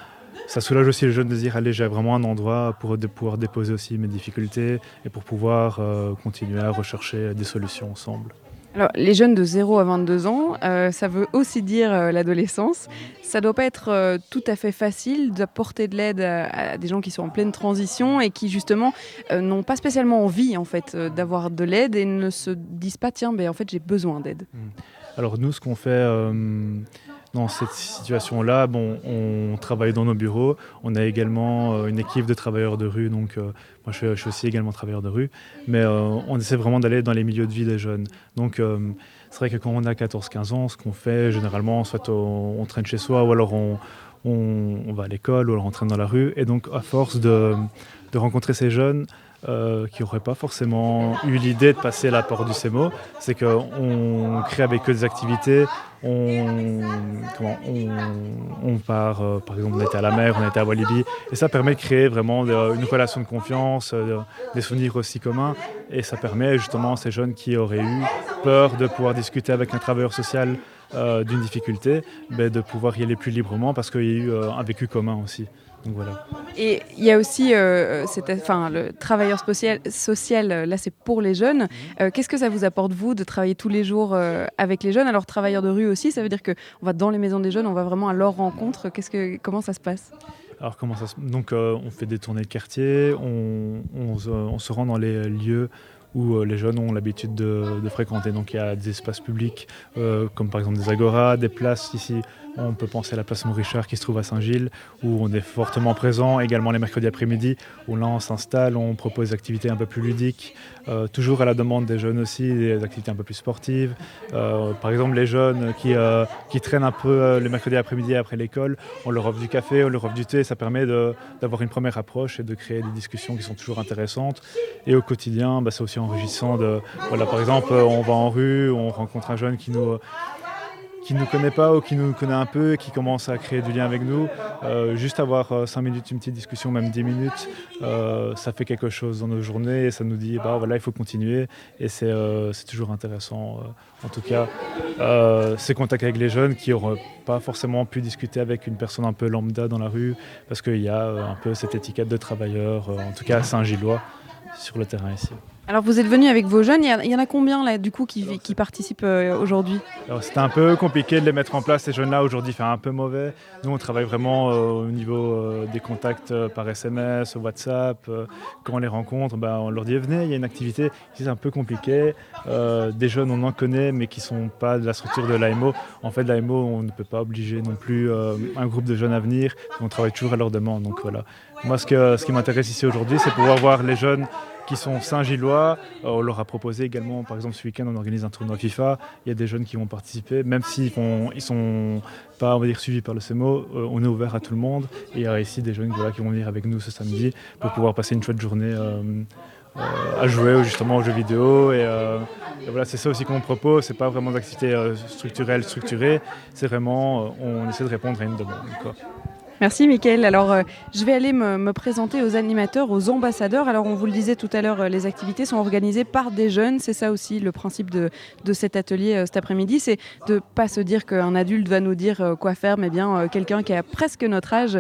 ça soulage aussi les jeunes de dire allez j'ai vraiment un endroit pour pouvoir déposer aussi mes difficultés et pour pouvoir euh, continuer à rechercher des solutions ensemble. Alors, les jeunes de 0 à 22 ans, euh, ça veut aussi dire euh, l'adolescence. Ça ne doit pas être tout à fait facile d'apporter de l'aide à, des gens qui sont en pleine transition et qui justement n'ont pas spécialement envie en fait d'avoir de l'aide et ne se disent pas tiens ben en fait j'ai besoin d'aide. Mmh. Alors nous ce qu'on fait dans cette situation-là, bon, on travaille dans nos bureaux. On a également euh, une équipe de travailleurs de rue. Donc, euh, moi, je suis, aussi également travailleur de rue. Mais euh, on essaie vraiment d'aller dans les milieux de vie des jeunes. Donc, c'est vrai que quand on a 14-15 ans, ce qu'on fait généralement, soit on, traîne chez soi ou alors on, va à l'école ou alors on traîne dans la rue. Et donc, à force de, rencontrer ces jeunes, qui n'auraient pas forcément eu l'idée de passer la porte du CEMO, c'est qu'on crée avec eux des activités, on, part, euh, par exemple, on était à la mer, on était à Walibi, et ça permet de créer vraiment une relation de confiance, euh, des souvenirs aussi communs, et ça permet justement à ces jeunes qui auraient eu peur de pouvoir discuter avec un travailleur social d'une difficulté, ben, de pouvoir y aller plus librement parce qu'il y a eu un vécu commun aussi. Et il y a aussi euh, enfin, le travailleur social, social euh, là c'est pour les jeunes. Mhm. Euh, qu'est-ce que ça vous apporte, vous, de travailler tous les jours avec les jeunes? Alors, travailleurs de rue aussi, ça veut dire qu'on va dans les maisons des jeunes, on va vraiment à leur rencontre. Que, comment ça se passe? Alors comment ça se... Donc on fait des tournées de quartier, on, on, se rend dans les lieux où les jeunes ont l'habitude de, de, fréquenter. Donc il y a des espaces publics comme par exemple des agoras, des places ici on peut penser à la place Richard qui se trouve à Saint-Gilles, où on est fortement présent, également les mercredis après-midi, où là on s'installe, on propose des activités un peu plus ludiques, euh, toujours à la demande des jeunes aussi, des activités un peu plus sportives. Euh, par exemple, les jeunes qui, euh, qui traînent un peu le mercredi après-midi après l'école, on leur offre du café, on leur offre du thé, ça permet d'avoir une première approche et de créer des discussions qui sont toujours intéressantes. Et au quotidien, bah, c'est aussi enrichissant de, voilà, par exemple, on va en rue, on rencontre un jeune qui nous qui ne nous connaît pas ou qui nous connaît un peu et qui commence à créer du lien avec nous, euh, juste avoir 5 euh, minutes, une petite discussion, même 10 minutes, euh, ça fait quelque chose dans nos journées et ça nous dit, bah voilà, il faut continuer et c'est toujours intéressant. en tout cas, ces contacts avec les jeunes qui n'auraient pas forcément pu discuter avec une personne un peu lambda dans la rue parce qu'il y a un peu cette étiquette de travailleur, en tout cas Saint-Gillois, sur le terrain ici. Alors vous êtes venu avec vos jeunes, il y, en a combien là du coup qui, qui participent euh, aujourd'hui? C'était un peu compliqué de les mettre en place, ces jeunes-là. Aujourd'hui, fait un peu mauvais. Nous, on travaille vraiment euh, au niveau euh, des contacts euh, par SMS, WhatsApp. quand on les rencontre, bah, on leur dit venez, il y a une activité. C'est un peu compliqué. Des jeunes, on en connaît, mais qui ne sont pas de la structure de l'AMO. En fait, l'AMO, on ne peut pas obliger non plus un groupe de jeunes à venir. On travaille toujours à leur demande. Donc voilà. Moi, ce, que, ce qui m'intéresse ici aujourd'hui, c'est pouvoir voir les jeunes qui sont Saint-Gillois. Euh, on leur a proposé également, par exemple, ce week-end, on organise un tournoi FIFA. Il y a des jeunes qui vont participer, même s'ils ne sont pas on va dire, suivis par le CEMO, euh, on est ouvert à tout le monde. Et il y a ici des jeunes qui vont venir avec nous ce samedi pour pouvoir passer une chouette journée euh, à jouer justement aux jeux vidéo. Et, voilà, c'est ça aussi qu'on propose. C'est pas vraiment d'activités euh, structurelles, structurées. C'est vraiment, on essaie de répondre à une demande. Merci Mickaël. Alors euh, je vais aller me, me présenter aux animateurs, aux ambassadeurs. Alors on vous le disait tout à l'heure, euh, les activités sont organisées par des jeunes. C'est ça aussi le principe de, de cet atelier euh, cet après-midi. C'est de pas se dire qu'un adulte va nous dire quoi faire, mais bien quelqu'un qui a presque notre âge,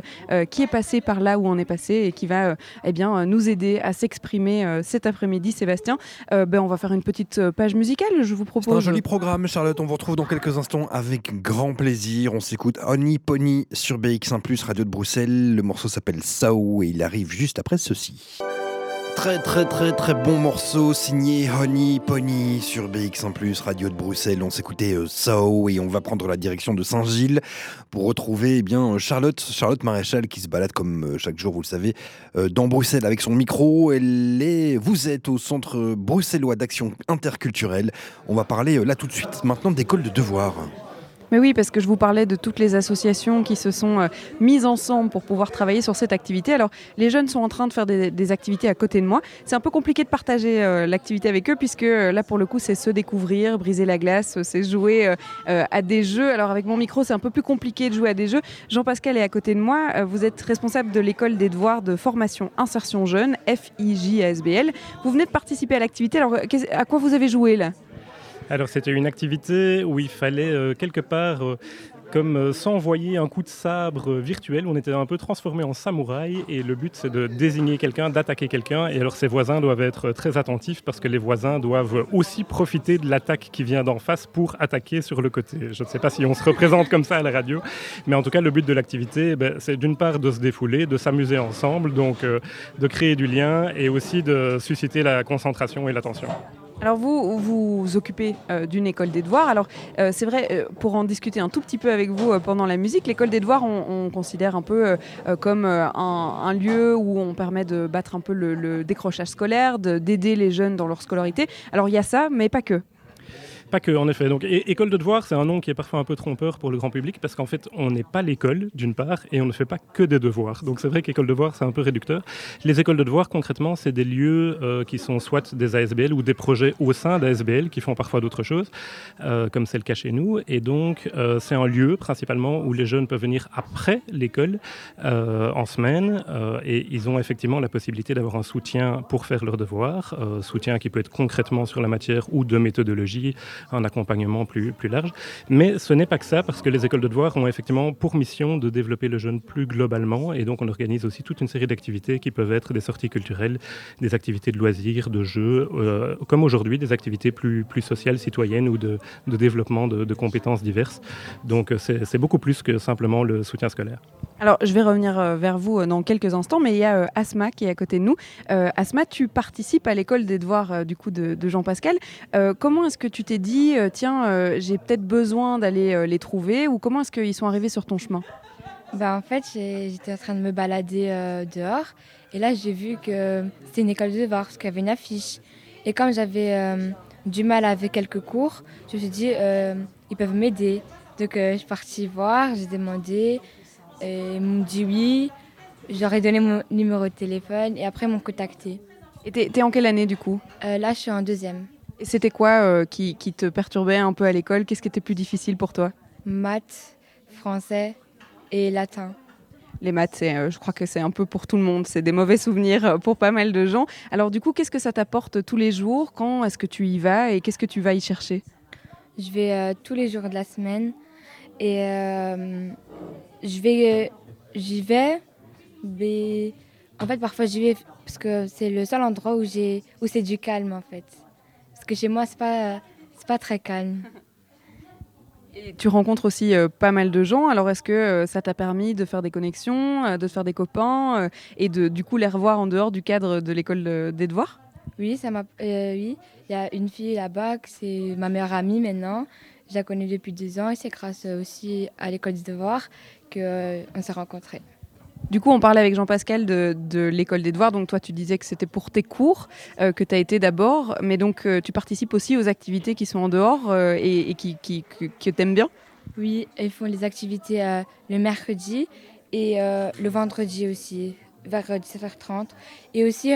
qui est passé par là où on est passé et qui va eh bien, nous aider à s'exprimer cet après-midi. Sébastien, ben, on va faire une petite page musicale. Je vous C'est un propose. joli programme, Charlotte. On vous retrouve dans quelques instants avec grand plaisir. On s'écoute Honey Pony sur BX1 Radio de Bruxelles. Le morceau s'appelle Sao et il arrive juste après ceci. Très très très très bon morceau signé Honey Pony sur BX1 Radio de Bruxelles. On s'écoutait euh, Sao et on va prendre la direction de Saint-Gilles pour retrouver eh bien Charlotte, Charlotte Maréchal qui se balade comme euh, chaque jour, vous le savez, euh, dans Bruxelles avec son micro. Elle est, vous êtes au centre bruxellois d'action interculturelle. On va parler là tout de suite maintenant d'école de devoirs. Mais oui, parce que je vous parlais de toutes les associations qui se sont euh, mises ensemble pour pouvoir travailler sur cette activité. Alors, les jeunes sont en train de faire des, activités à côté de moi. C'est un peu compliqué de partager euh, l'activité avec eux, puisque euh, là, pour le coup, c'est se découvrir, briser la glace, c'est jouer à des jeux. Alors, avec mon micro, c'est un peu plus compliqué de jouer à des jeux. Jean-Pascal est à côté de moi. Vous êtes responsable de l'école des devoirs de formation insertion jeune, FIJASBL. Vous venez de participer à l'activité. Alors, à quoi vous avez joué là? Alors c'était une activité où il fallait euh, quelque part euh, comme euh, s'envoyer un coup de sabre virtuel. On était un peu transformé en samouraï et le but c'est de désigner quelqu'un, d'attaquer quelqu'un. Et alors ses voisins doivent être très attentifs parce que les voisins doivent aussi profiter de l'attaque qui vient d'en face pour attaquer sur le côté. Je ne sais pas si on se représente comme ça à la radio, mais en tout cas le but de l'activité ben, c'est d'une part de se défouler, de s'amuser ensemble, donc de créer du lien et aussi de susciter la concentration et l'attention. Alors vous vous occupez euh, d'une école des devoirs. Alors euh, c'est vrai, euh, pour en discuter un tout petit peu avec vous pendant la musique, l'école des devoirs, on, on considère un peu comme un, lieu où on permet de battre un peu le, le décrochage scolaire, de- d'aider les jeunes dans leur scolarité. Alors il y a ça, mais pas que. Pas que, en effet. Donc, école de devoir, c'est un nom qui est parfois un peu trompeur pour le grand public parce qu'en fait, on n'est pas l'école, d'une part, et on ne fait pas que des devoirs. Donc, c'est vrai qu'école de devoir, c'est un peu réducteur. Les écoles de devoir, concrètement, c'est des lieux euh, qui sont soit des ASBL ou des projets au sein d'ASBL qui font parfois d'autres choses, euh, comme c'est le cas chez nous. Et donc, euh, c'est un lieu, principalement, où les jeunes peuvent venir après l'école, en semaine, et ils ont effectivement la possibilité d'avoir un soutien pour faire leurs devoirs, soutien qui peut être concrètement sur la matière ou de méthodologie, un accompagnement plus, plus large. Mais ce n'est pas que ça, parce que les écoles de devoirs ont effectivement pour mission de développer le jeune plus globalement, et donc on organise aussi toute une série d'activités qui peuvent être des sorties culturelles, des activités de loisirs, de jeux, euh, comme aujourd'hui, des activités plus, plus sociales, citoyennes ou de, de développement de, compétences diverses. Donc c'est beaucoup plus que simplement le soutien scolaire. Alors je vais revenir euh, vers vous euh, dans quelques instants, mais il y a Asma qui est à côté de nous. Asma, tu participes à l'école des devoirs du coup de, Jean-Pascal. Comment est-ce que tu t'es dit, euh, tiens, euh, j'ai peut-être besoin d'aller euh, les trouver, ou comment est-ce qu'ils sont arrivés sur ton chemin? Bah, en fait, j'étais en train de me balader euh, dehors et là j'ai vu que c'était une école de devoirs parce qu'il y avait une affiche. Et comme j'avais euh, du mal avec quelques cours, je me suis dit euh, ils peuvent m'aider. Donc je suis partie voir, j'ai demandé, et ils m'ont dit oui. J'aurais donné mon numéro de téléphone et après ils m'ont contacté. Et t'es en quelle année du coup? Là je suis en deuxième. Et c'était quoi euh, qui, qui te perturbait un peu à l'école? Qu'est-ce qui était plus difficile pour toi? Maths, français et latin. Les maths, euh, je crois que c'est un peu pour tout le monde. C'est des mauvais souvenirs euh, pour pas mal de gens. Alors du coup, qu'est-ce que ça t'apporte tous les jours? Quand est-ce que tu y vas Et qu'est-ce que tu vas y chercher? Je vais euh, tous les jours de la semaine et je vais, j'y vais, mais En fait, parfois j'y vais parce que c'est le seul endroit où, j'ai, où c'est du calme en fait. Parce que chez moi, c'est pas, c'est pas très calme. Et tu rencontres aussi euh, pas mal de gens. Alors, est-ce que euh, ça t'a permis de faire des connexions, euh, de faire des copains euh, et de du coup les revoir en dehors du cadre de l'école de- des devoirs? Oui, ça m'a, oui. Il y a une fille là-bas, c'est ma meilleure amie maintenant. Je la connais depuis deux ans et c'est grâce aussi à l'école des devoirs qu'on s'est rencontrés. Du coup, on parlait avec Jean-Pascal de, l'école des devoirs. Donc, toi, tu disais que c'était pour tes cours euh, que tu as été d'abord. Mais donc, euh, tu participes aussi aux activités qui sont en dehors euh, et, et qui, qui- aimes bien Oui, ils font les activités le mercredi et le vendredi aussi, vers euh, 17h30. Et aussi,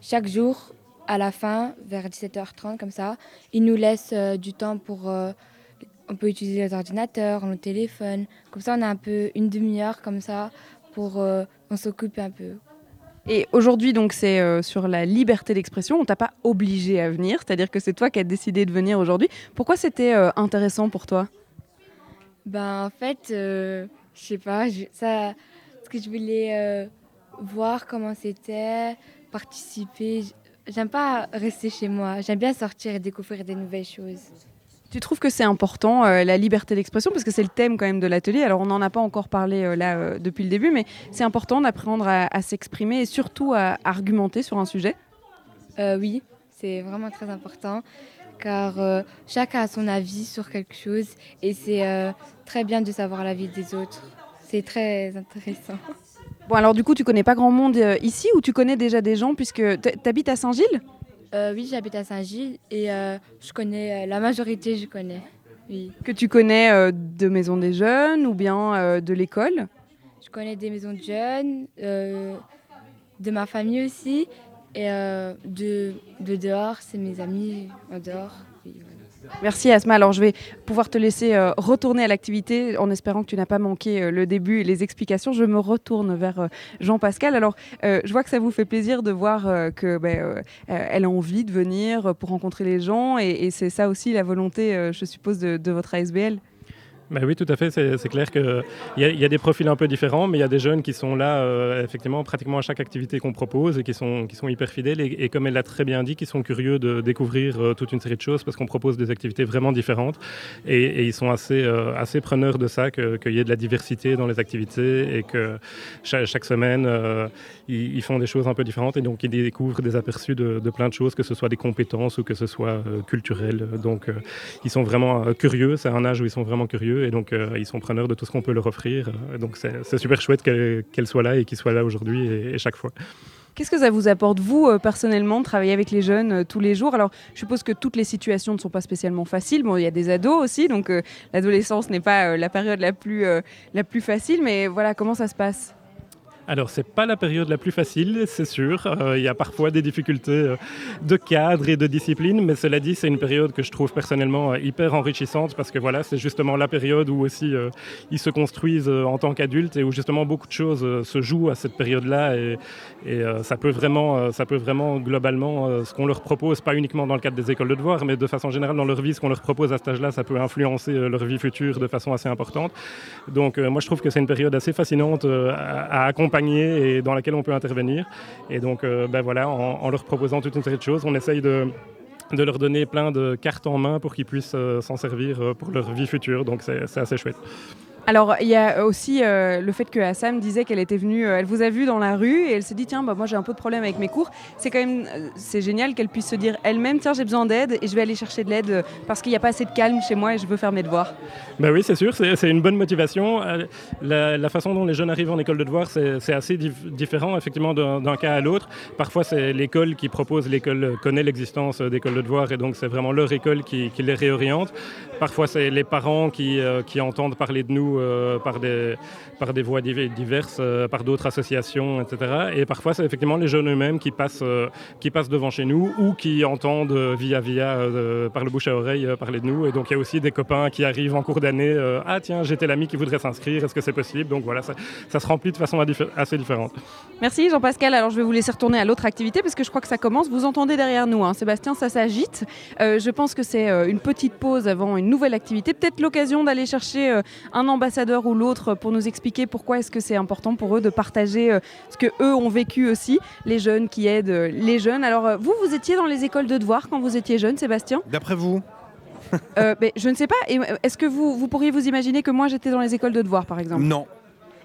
chaque jour, à la fin, vers 17h30, comme ça, ils nous laissent du temps pour... on peut utiliser les ordinateurs, nos téléphones. Comme ça, on a un peu une demi-heure comme ça pour... euh, on s'occupe un peu. Et aujourd'hui, donc, c'est euh, sur la liberté d'expression. On t'a pas obligé à venir, c'est-à-dire que c'est toi qui as décidé de venir aujourd'hui. Pourquoi c'était euh, intéressant pour toi? Ben, en fait, euh, je sais pas, ça, parce que je voulais voir comment c'était, participer. J'aime pas rester chez moi, j'aime bien sortir et découvrir des nouvelles choses. Tu trouves que c'est important, euh, la liberté d'expression, parce que c'est le thème quand même de l'atelier. Alors, on n'en a pas encore parlé euh, là euh, depuis le début, mais c'est important d'apprendre à, à s'exprimer et surtout à argumenter sur un sujet. Oui, c'est vraiment très important, car chacun a son avis sur quelque chose et c'est très bien de savoir l'avis des autres. C'est très intéressant. Bon, alors du coup, tu connais pas grand monde ici ou tu connais déjà des gens puisque tu habites à Saint-Gilles? Euh, oui, j'habite à Saint-Gilles et euh, je connais, euh, la majorité, je connais. Oui. Que tu connais euh, de Maison des Jeunes ou bien de l'école? Je connais des maisons de jeunes, de ma famille aussi, et de, de dehors, c'est mes amis en dehors. Oui. Merci Asma. Alors je vais pouvoir te laisser euh, retourner à l'activité en espérant que tu n'as pas manqué euh, le début et les explications. Je me retourne vers euh, Jean-Pascal. Alors je vois que ça vous fait plaisir de voir que euh, elle a envie de venir pour rencontrer les gens et, c'est ça aussi la volonté, je suppose, de, de votre ASBL. Bah oui, tout à fait. C'est clair qu'il y, y a des profils un peu différents, mais il y a des jeunes qui sont là, euh, effectivement, pratiquement à chaque activité qu'on propose et qui sont, qui sont hyper fidèles. Et, comme elle l'a très bien dit, qui sont curieux de découvrir euh, toute une série de choses parce qu'on propose des activités vraiment différentes. Et, ils sont assez, euh, assez preneurs de ça, qu'il y ait de la diversité dans les activités et que chaque, semaine, ils, ils font des choses un peu différentes. Et donc, ils découvrent des aperçus de, de plein de choses, que ce soit des compétences ou que ce soit culturel. Donc, ils sont vraiment curieux. C'est un âge où ils sont vraiment curieux et donc euh, ils sont preneurs de tout ce qu'on peut leur offrir. Euh, Donc, c'est super chouette qu'elle soit là et qu'ils soient là aujourd'hui et, chaque fois. Qu'est-ce que ça vous apporte, vous, euh, personnellement, de travailler avec les jeunes tous les jours? Alors, je suppose que toutes les situations ne sont pas spécialement faciles. Bon, il y a des ados aussi, donc l'adolescence n'est pas la période la plus, la plus facile, mais voilà, comment ça se passe? Alors, c'est pas la période la plus facile, c'est sûr. Euh, Il y a parfois des difficultés euh, de cadre et de discipline, mais cela dit, c'est une période que je trouve personnellement euh, hyper enrichissante parce que voilà, c'est justement la période où aussi ils se construisent en tant qu'adultes et où justement beaucoup de choses se jouent à cette période-là et, ça peut vraiment, ça peut vraiment globalement, ce qu'on leur propose, pas uniquement dans le cadre des écoles de devoirs, mais de façon générale dans leur vie, ce qu'on leur propose à cet âge-là, ça peut influencer leur vie future de façon assez importante. Donc moi je trouve que c'est une période assez fascinante à, à et dans laquelle on peut intervenir. Et donc euh, ben voilà, en, leur proposant toute une série de choses, on essaye de de leur donner plein de cartes en main pour qu'ils puissent euh, s'en servir euh, pour leur vie future. Donc c'est assez chouette. Alors, il y a aussi euh, le fait que Assam disait qu'elle était venue, euh, elle vous a vu dans la rue et elle s'est dit tiens, bah, moi j'ai un peu de problème avec mes cours. C'est quand même, euh, c'est génial qu'elle puisse se dire elle-même tiens, j'ai besoin d'aide et je vais aller chercher de l'aide parce qu'il n'y a pas assez de calme chez moi et je veux faire mes devoirs. Ben oui, c'est sûr, c'est une bonne motivation. La, façon dont les jeunes arrivent en école de devoir, c'est assez dif- différent effectivement d'un cas à l'autre. Parfois, c'est l'école qui propose, l'école connaît l'existence d'écoles de devoir et donc c'est vraiment leur école qui, qui les réoriente. Parfois, c'est les parents qui, qui entendent parler de nous euh, par, des, par des voies div- diverses, euh, par d'autres associations, etc. Et parfois, c'est effectivement les jeunes eux-mêmes qui passent, euh, qui passent devant chez nous ou qui entendent via via, par le bouche à oreille parler de nous. Et donc, il y a aussi des copains qui arrivent en cours d'année. ah tiens, j'étais l'ami qui voudrait s'inscrire, est-ce que c'est possible? Donc voilà, ça, ça se remplit de façon assez différente. Merci Jean-Pascal. Alors je vais vous laisser retourner à l'autre activité parce que je crois que ça commence. Vous entendez derrière nous, hein. Sébastien, ça s'agite. Je pense que c'est une petite pause avant une nouvelle activité. Peut-être l'occasion d'aller chercher euh, un ambassadeur ou l'autre pour nous expliquer pourquoi est-ce que c'est important pour eux de partager euh, ce que eux ont vécu aussi, les jeunes qui aident euh, les jeunes. Alors euh, vous, vous étiez dans les écoles de devoirs quand vous étiez jeune, Sébastien? D'après vous? Euh, ben, Je ne sais pas. Est-ce que vous, vous pourriez vous imaginer que moi j'étais dans les écoles de devoirs, par exemple? Non,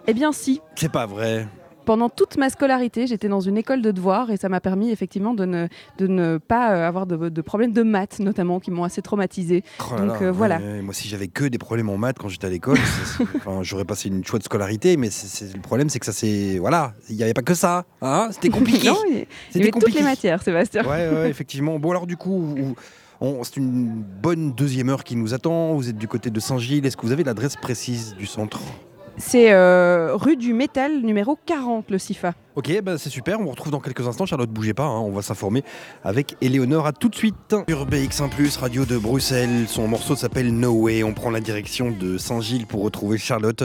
Eh bien si. c'est pas vrai. Pendant toute ma scolarité, j'étais dans une école de devoirs et ça m'a permis effectivement de ne, de ne pas euh, avoir de, de problèmes de maths notamment qui m'ont assez traumatisé. Oh Donc là, euh, voilà. ouais, moi, si j'avais que des problèmes en maths quand j'étais à l'école, enfin, j'aurais passé une chouette scolarité, mais c'est- c'est- le problème, c'est que ça, c'est. Voilà, il n'y avait pas que ça. Hein C'était compliqué. Non, il y- avait toutes les matières, Sébastien. Ouais, ouais, effectivement. Bon, alors, du coup, vous- c'est une bonne deuxième heure qui nous attend. Vous êtes du côté de Saint-Gilles. Est-ce que vous avez l'adresse précise du centre? C'est euh, rue du Métal, numéro 40, le CIFA. Ok, bah c'est super. On vous retrouve dans quelques instants. Charlotte, bougez pas. hein, on va s'informer avec Éléonore. À tout de suite. Sur BX1, radio de Bruxelles. Son morceau s'appelle No Way. On prend la direction de Saint-Gilles pour retrouver Charlotte.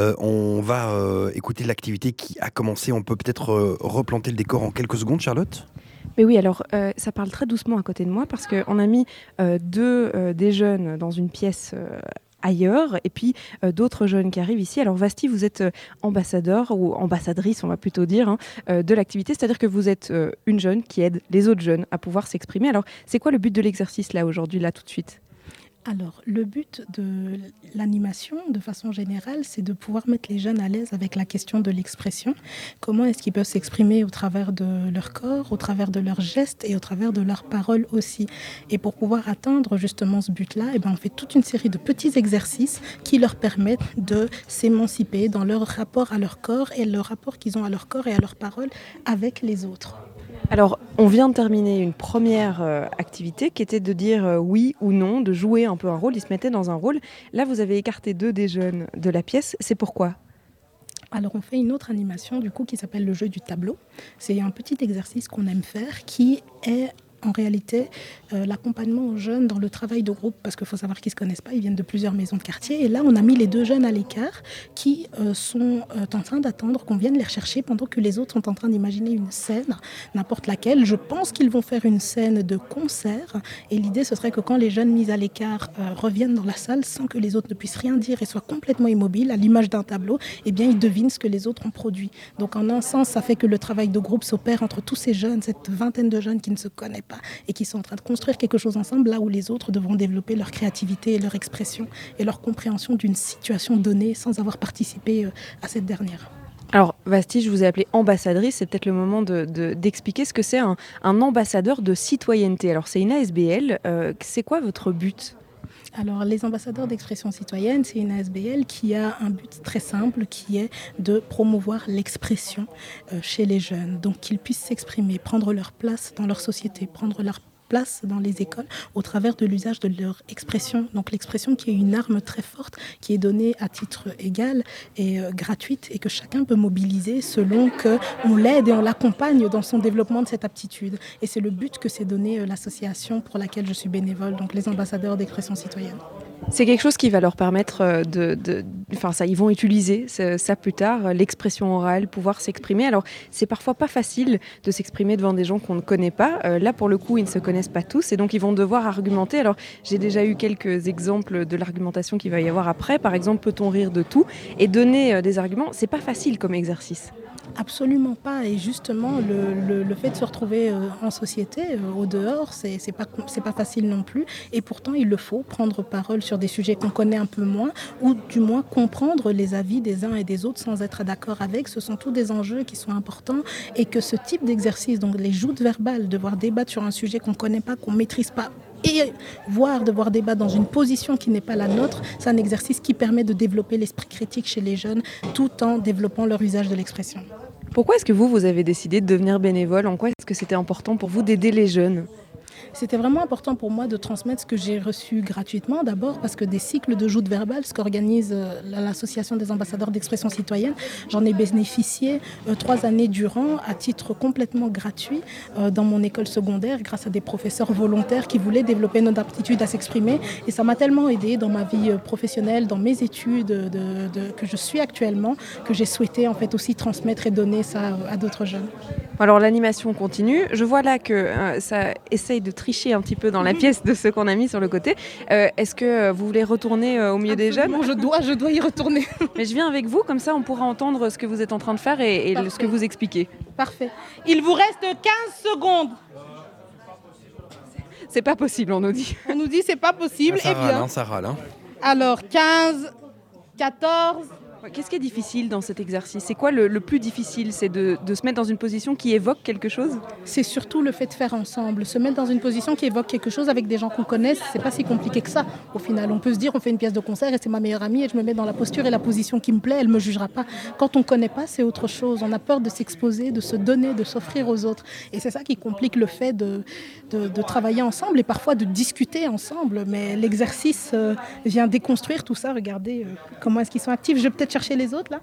Euh, on va euh, écouter l'activité qui a commencé. On peut peut-être euh, replanter le décor en quelques secondes, Charlotte? Mais oui, alors euh, ça parle très doucement à côté de moi parce qu'on a mis euh, deux euh, des jeunes dans une pièce euh, ailleurs et puis euh, d'autres jeunes qui arrivent ici. Alors Vasti, vous êtes euh, ambassadeur ou ambassadrice, on va plutôt dire, hein, euh, de l'activité, c'est-à-dire que vous êtes une jeune qui aide les autres jeunes à pouvoir s'exprimer. Alors c'est quoi le but de l'exercice là aujourd'hui, là tout de suite? Alors, le but de l'animation, de façon générale, c'est de pouvoir mettre les jeunes à l'aise avec la question de l'expression. Comment est-ce qu'ils peuvent s'exprimer au travers de leur corps, au travers de leurs gestes et au travers de leurs paroles aussi. Et pour pouvoir atteindre justement ce but-là, eh ben, on fait toute une série de petits exercices qui leur permettent de s'émanciper dans leur rapport à leur corps et le rapport qu'ils ont à leur corps et à leurs paroles avec les autres. Alors, on vient de terminer une première euh, activité qui était de dire euh, oui ou non, de jouer un peu un rôle. Ils se mettaient dans un rôle. Là, vous avez écarté deux des jeunes de la pièce. C'est pourquoi? Alors on fait une autre animation du coup qui s'appelle le jeu du tableau. C'est un petit exercice qu'on aime faire qui est en réalité euh, l'accompagnement aux jeunes dans le travail de groupe parce qu'il faut savoir qu'ils ne se connaissent pas, ils viennent de plusieurs maisons de quartier et là on a mis les deux jeunes à l'écart qui euh, sont euh, en train d'attendre qu'on vienne les rechercher pendant que les autres sont en train d'imaginer une scène, n'importe laquelle. Je pense qu'ils vont faire une scène de concert et l'idée ce serait que quand les jeunes mis à l'écart reviennent dans la salle sans que les autres ne puissent rien dire et soient complètement immobiles à l'image d'un tableau, eh bien ils devinent ce que les autres ont produit. Donc en un sens ça fait que le travail de groupe s'opère entre tous ces jeunes, cette vingtaine de jeunes qui ne se connaissent et qui sont en train de construire quelque chose ensemble là où les autres devront développer leur créativité et leur expression et leur compréhension d'une situation donnée sans avoir participé euh, à cette dernière. Alors, Vasti, je vous ai appelé ambassadrice. C'est peut-être le moment de- de- d'expliquer ce que c'est un, un ambassadeur de citoyenneté. Alors, c'est une ASBL. Euh, c'est quoi votre but? Alors, les ambassadeurs d'expression citoyenne, c'est une ASBL qui a un but très simple qui est de promouvoir l'expression euh, chez les jeunes. Donc, qu'ils puissent s'exprimer, prendre leur place dans leur société, prendre leur place dans les écoles au travers de l'usage de leur expression. Donc l'expression qui est une arme très forte, qui est donnée à titre égal et euh, gratuite et que chacun peut mobiliser selon que on l'aide et on l'accompagne dans son développement de cette aptitude. Et c'est le but que s'est donné euh, l'association pour laquelle je suis bénévole, donc les ambassadeurs d'expression citoyenne. C'est quelque chose qui va leur permettre euh, de, enfin ça, ils vont utiliser ça plus tard, l'expression orale, pouvoir s'exprimer. Alors c'est parfois pas facile de s'exprimer devant des gens qu'on ne connaît pas. Là pour le coup, ils ne se connaissent pas tous et donc ils vont devoir argumenter. Alors j'ai déjà eu quelques exemples de l'argumentation qu'il va y avoir après. Par exemple, peut-on rire de tout et donner euh, des arguments? C'est pas facile comme exercice. Absolument pas. Et justement, le, le- fait de se retrouver euh, en société, euh, au dehors, c'est pas, pas facile non plus. Et pourtant, il le faut prendre parole sur des sujets qu'on connaît un peu moins, ou du moins comprendre les avis des uns et des autres sans être d'accord avec. Ce sont tous des enjeux qui sont importants et que ce type d'exercice, donc les joutes verbales, devoir débattre sur un sujet qu'on connaît pas, qu'on maîtrise pas, et voir devoir débattre dans une position qui n'est pas la nôtre, c'est un exercice qui permet de développer l'esprit critique chez les jeunes tout en développant leur usage de l'expression. Pourquoi est-ce que vous, vous avez décidé de devenir bénévole? En quoi est-ce que c'était important pour vous d'aider les jeunes? C'était vraiment important pour moi de transmettre ce que j'ai reçu gratuitement, d'abord parce que des cycles de joutes verbales, ce qu'organise euh, l'association des ambassadeurs d'expression citoyenne, j'en ai bénéficié euh, trois années durant à titre complètement gratuit euh, dans mon école secondaire grâce à des professeurs volontaires qui voulaient développer notre aptitude à s'exprimer. Et ça m'a tellement aidé dans ma vie professionnelle, dans mes études de- de- que je suis actuellement, que j'ai souhaité en fait aussi transmettre et donner ça à d'autres jeunes. Alors l'animation continue. Je vois là que euh, ça essaye de tricher un petit peu dans la pièce de ce qu'on a mis sur le côté. Euh, Est-ce que euh, vous voulez retourner euh, au milieu des jeunes? je dois, je dois y retourner. Mais je viens avec vous, comme ça on pourra entendre ce que vous êtes en train de faire et, ce que vous expliquez. Parfait. Il vous reste 15 secondes. C'est pas possible, on nous dit. On nous dit c'est pas possible. ça eh râle, bien, hein, ça râle. hein. alors 15, 14. Qu'est-ce qui est difficile dans cet exercice? C'est quoi le, plus difficile? C'est de, se mettre dans une position qui évoque quelque chose? C'est surtout le fait de faire ensemble, se mettre dans une position qui évoque quelque chose avec des gens qu'on connaisse. C'est pas si compliqué que ça. Au final, on peut se dire, on fait une pièce de concert et c'est ma meilleure amie et je me mets dans la posture et la position qui me plaît, elle me jugera pas. Quand on connaît pas, c'est autre chose. On a peur de s'exposer, de se donner, de s'offrir aux autres. Et c'est ça qui complique le fait de, de, de travailler ensemble et parfois de discuter ensemble. Mais l'exercice euh, vient déconstruire tout ça. Regardez euh, comment est-ce qu'ils sont actifs. Je vais peut-être chercher les autres là.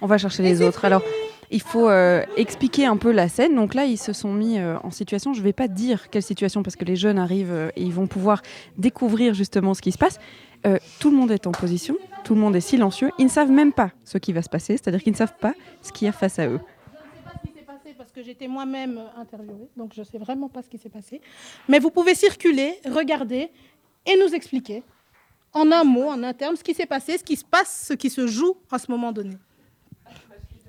On va chercher les autres. Alors, il faut euh, expliquer un peu la scène. Donc là, ils se sont mis euh, en situation. Je ne vais pas dire quelle situation parce que les jeunes arrivent euh, et ils vont pouvoir découvrir justement ce qui se passe. Tout le monde est en position, tout le monde est silencieux. Ils ne savent même pas ce qui va se passer, c'est-à-dire qu'ils ne savent pas ce qu'il y a face à eux. ce qui s'est passé parce que j'étais moi-même euh, interviewée, donc je ne sais vraiment pas ce qui s'est passé. Mais vous pouvez circuler, regarder et nous expliquer en un mot, en un terme, ce qui s'est passé, ce qui se passe, ce qui se joue à ce moment donné.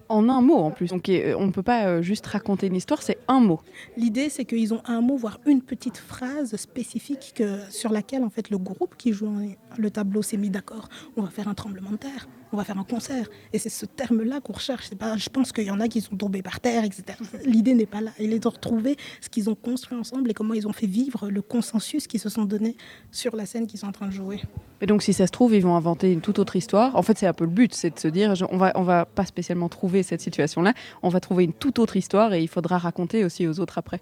En un mot en plus. Donc euh, on ne peut pas euh, juste raconter une histoire, c'est un mot. L'idée, c'est qu'ils ont un mot, voire une petite phrase spécifique que, sur laquelle en fait le groupe qui joue le tableau s'est mis d'accord. On va faire un tremblement de terre, on va faire un concert. Et c'est ce terme-là qu'on recherche. Pas, je pense qu'il y en a qui sont tombés par terre, etc. L'idée n'est pas là. Il est de retrouver ce qu'ils ont construit ensemble et comment ils ont fait vivre le consensus qu'ils se sont donné sur la scène qu'ils sont en train de jouer. Et donc si ça se trouve, ils vont inventer une toute autre histoire. En fait, c'est un peu le but, c'est de se dire, on va, on va pas spécialement trouver cette situation-là, on va trouver une toute autre histoire et il faudra raconter aussi aux autres après.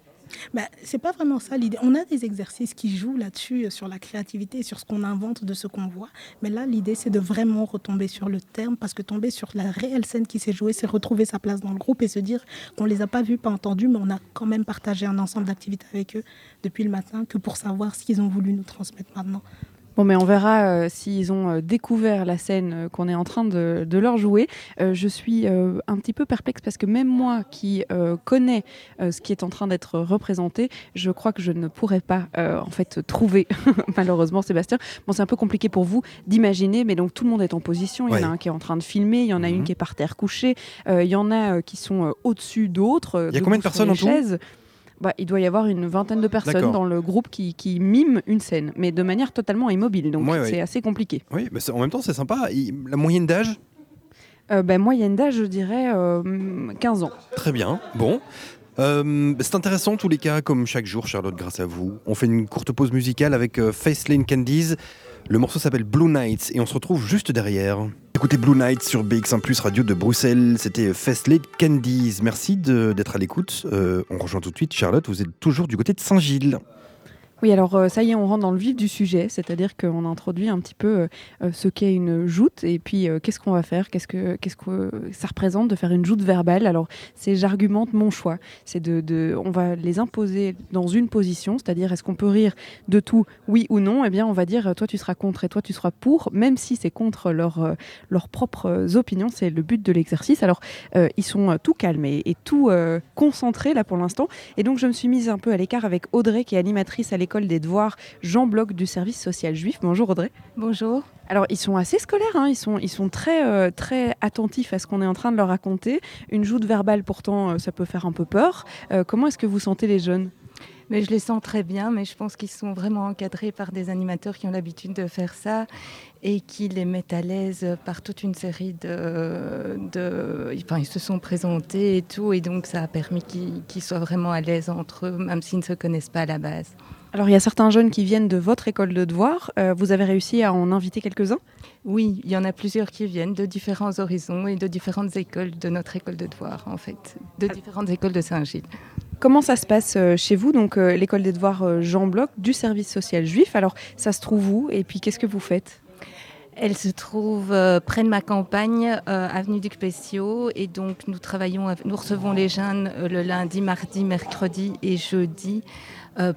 Bah, c'est pas vraiment ça l'idée. On a des exercices qui jouent là-dessus, euh, sur la créativité, sur ce qu'on invente de ce qu'on voit. Mais là, l'idée, c'est de vraiment retomber sur le terme, parce que tomber sur la réelle scène qui s'est jouée, c'est retrouver sa place dans le groupe et se dire qu'on les a pas vus, pas entendus, mais on a quand même partagé un ensemble d'activités avec eux depuis le matin, que pour savoir ce qu'ils ont voulu nous transmettre maintenant. Bon, mais on verra euh, s'ils ont euh, découvert la scène euh, qu'on est en train de, de leur jouer. Je suis un petit peu perplexe parce que même moi qui connais ce qui est en train d'être représenté, je crois que je ne pourrais pas en fait trouver malheureusement Sébastien. Bon, c'est un peu compliqué pour vous d'imaginer, mais donc tout le monde est en position. Il y en Ouais. a un qui est en train de filmer, il y en a une Mhm. qui est par terre couchée, il y en a qui sont au-dessus d'autres. Il y a combien de personnes en tout? Bah, il doit y avoir une vingtaine de personnes dans le groupe qui, qui miment une scène, mais de manière totalement immobile. Donc Ouais, ouais. c'est assez compliqué. Oui, mais en même temps, c'est sympa. Il- La moyenne d'âge? Euh, bah, moyenne d'âge, je dirais euh, 15 ans. Très bien. Bon. Euh, c'est intéressant tous les cas, comme chaque jour, Charlotte, grâce à vous. On fait une courte pause musicale avec euh, Facelane Candies. Le morceau s'appelle Blue Nights et on se retrouve juste derrière. Écoutez Blue Nights sur BX1 Plus Radio de Bruxelles. C'était Facelane Candies. Merci d'être à l'écoute. Euh, on rejoint tout de suite Charlotte. Vous êtes toujours du côté de Saint-Gilles. Oui, alors euh, ça y est, on rentre dans le vif du sujet, c'est-à-dire qu'on introduit un petit peu euh, euh, ce qu'est une joute et puis qu'est-ce qu'on va faire, qu'est-ce que, ça représente de faire une joute verbale. Alors, c'est j'argumente mon choix, c'est de, on va les imposer dans une position, c'est-à-dire est-ce qu'on peut rire de tout, oui ou non? Eh bien, on va dire toi tu seras contre et toi tu seras pour, même si c'est contre leur, leurs propres opinions, c'est le but de l'exercice. Alors, ils sont tout calmes et, tout concentrés là pour l'instant. Et donc, je me suis mise un peu à l'écart avec Audrey, qui est animatrice à l'école des devoirs Jean Bloch du service social juif. Bonjour Audrey. Bonjour. Alors, ils sont assez scolaires, hein. ils, sont, ils sont très, euh, très attentifs à ce qu'on est en train de leur raconter. Une joute verbale, pourtant, euh, ça peut faire un peu peur. Euh, comment est-ce que vous sentez les jeunes? Mais je les sens très bien, mais je pense qu'ils sont vraiment encadrés par des animateurs qui ont l'habitude de faire ça et qui les mettent à l'aise par toute une série de... de enfin, ils se sont présentés et tout, et donc ça a permis qu'ils qu'ils soient vraiment à l'aise entre eux, même s'ils ne se connaissent pas à la base. Alors, il y a certains jeunes qui viennent de votre école de devoirs. Euh, vous avez réussi à en inviter quelques-uns? Oui, il y en a plusieurs qui viennent de différents horizons et de différentes écoles de notre école de devoirs, en fait, de différentes écoles de Saint-Gilles. Comment ça se passe euh, chez vous? Donc, euh, l'école des devoirs Jean Bloch du service social juif. Alors, ça se trouve où? Et puis, qu'est-ce que vous faites? Elle se trouve euh, près de ma campagne, euh, avenue Duc Pessio, et donc nous travaillons, nous recevons les jeunes euh, le lundi, mardi, mercredi et jeudi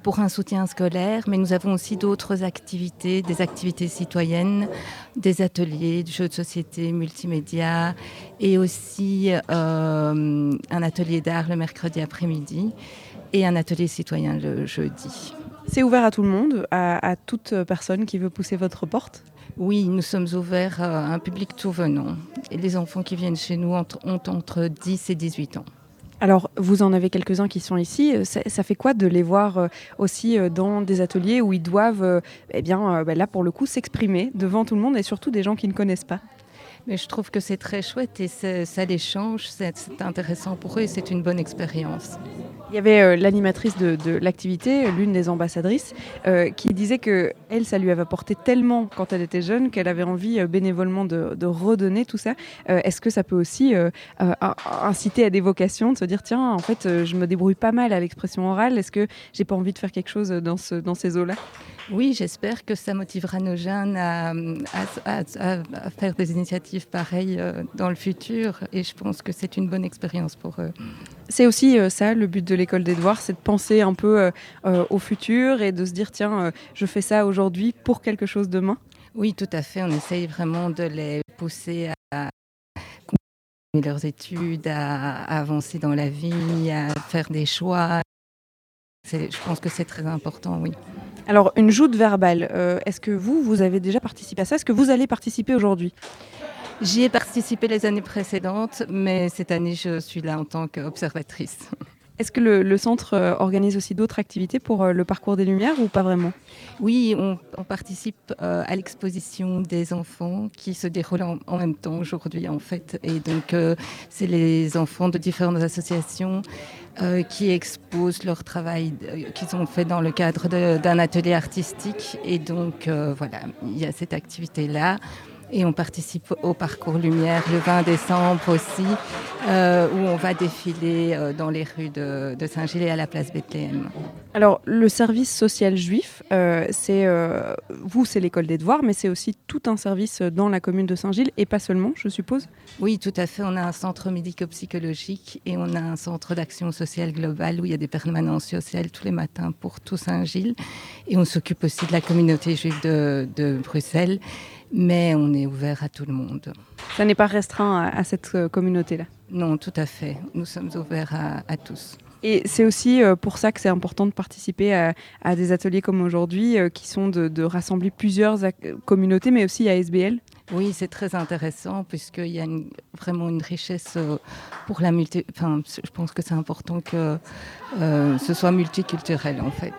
pour un soutien scolaire, mais nous avons aussi d'autres activités, des activités citoyennes, des ateliers, de jeux de société, multimédia, et aussi euh, un atelier d'art le mercredi après-midi et un atelier citoyen le jeudi. C'est ouvert à tout le monde, à, à toute personne qui veut pousser votre porte? Oui, nous sommes ouverts à un public tout venant. Et les enfants qui viennent chez nous ont entre 10 et 18 ans. Alors, vous en avez quelques-uns qui sont ici. Ça, ça, fait quoi de les voir euh, aussi euh, dans des ateliers où ils doivent, euh, eh bien, là pour le coup, s'exprimer devant tout le monde et surtout des gens qui ne connaissent pas? Mais je trouve que c'est très chouette et ça les change, c'est intéressant pour eux et c'est une bonne expérience. Il y avait euh, l'animatrice de, l'activité, l'une des ambassadrices, euh, qui disait que elle, ça lui avait apporté tellement quand elle était jeune qu'elle avait envie euh, bénévolement de, redonner tout ça. Euh, Est-ce que ça peut aussi euh, inciter à des vocations, de se dire tiens, en fait, je me débrouille pas mal à l'expression orale. Est-ce que j'ai pas envie de faire quelque chose dans ces eaux-là? Oui, j'espère que ça motivera nos jeunes à, à, à, à, faire des initiatives pareilles euh, dans le futur et je pense que c'est une bonne expérience pour eux. C'est aussi euh, ça le but de l'école des devoirs, c'est de penser un peu euh, au futur et de se dire tiens, je fais ça aujourd'hui pour quelque chose demain. Oui, tout à fait. On essaye vraiment de les pousser à continuer leurs études, à avancer dans la vie, à faire des choix. Je pense que c'est très important, oui. Alors, une joute verbale, euh, est-ce que vous, vous avez déjà participé à ça? Est-ce que vous allez participer aujourd'hui? J'y ai participé les années précédentes, mais cette année, je suis là en tant qu'observatrice. Est-ce que le, centre euh, organise aussi d'autres activités pour euh, le parcours des Lumières ou pas vraiment? Oui, on, participe euh, à l'exposition des enfants qui se déroule en, en même temps aujourd'hui en fait. Et donc, c'est les enfants de différentes associations qui exposent leur travail qu'ils ont fait dans le cadre d'un atelier artistique. Et donc, voilà, il y a cette activité-là. Et on participe au parcours Lumière le 20 décembre aussi, euh, où on va défiler euh, dans les rues de, de Saint-Gilles et à la place Bethléem. Alors, le service social juif, euh, c'est vous, c'est l'école des devoirs, mais c'est aussi tout un service dans la commune de Saint-Gilles, et pas seulement, je suppose Oui, tout à fait. On a un centre médico-psychologique et on a un centre d'action sociale globale où il y a des permanences sociales tous les matins pour tout Saint-Gilles. Et on s'occupe aussi de la communauté juive de, de Bruxelles mais on est ouvert à tout le monde. Ça n'est pas restreint à, à cette euh, communauté-là? Non, tout à fait. Nous sommes ouverts à, à tous. Et c'est aussi euh, pour ça que c'est important de participer à, à des ateliers comme aujourd'hui, euh, qui sont de, de rassembler plusieurs communautés, mais aussi à SBL. Oui, c'est très intéressant puisqu'il y a une, vraiment une richesse pour la multi. Enfin, je pense que c'est important que euh, ce soit multiculturel en fait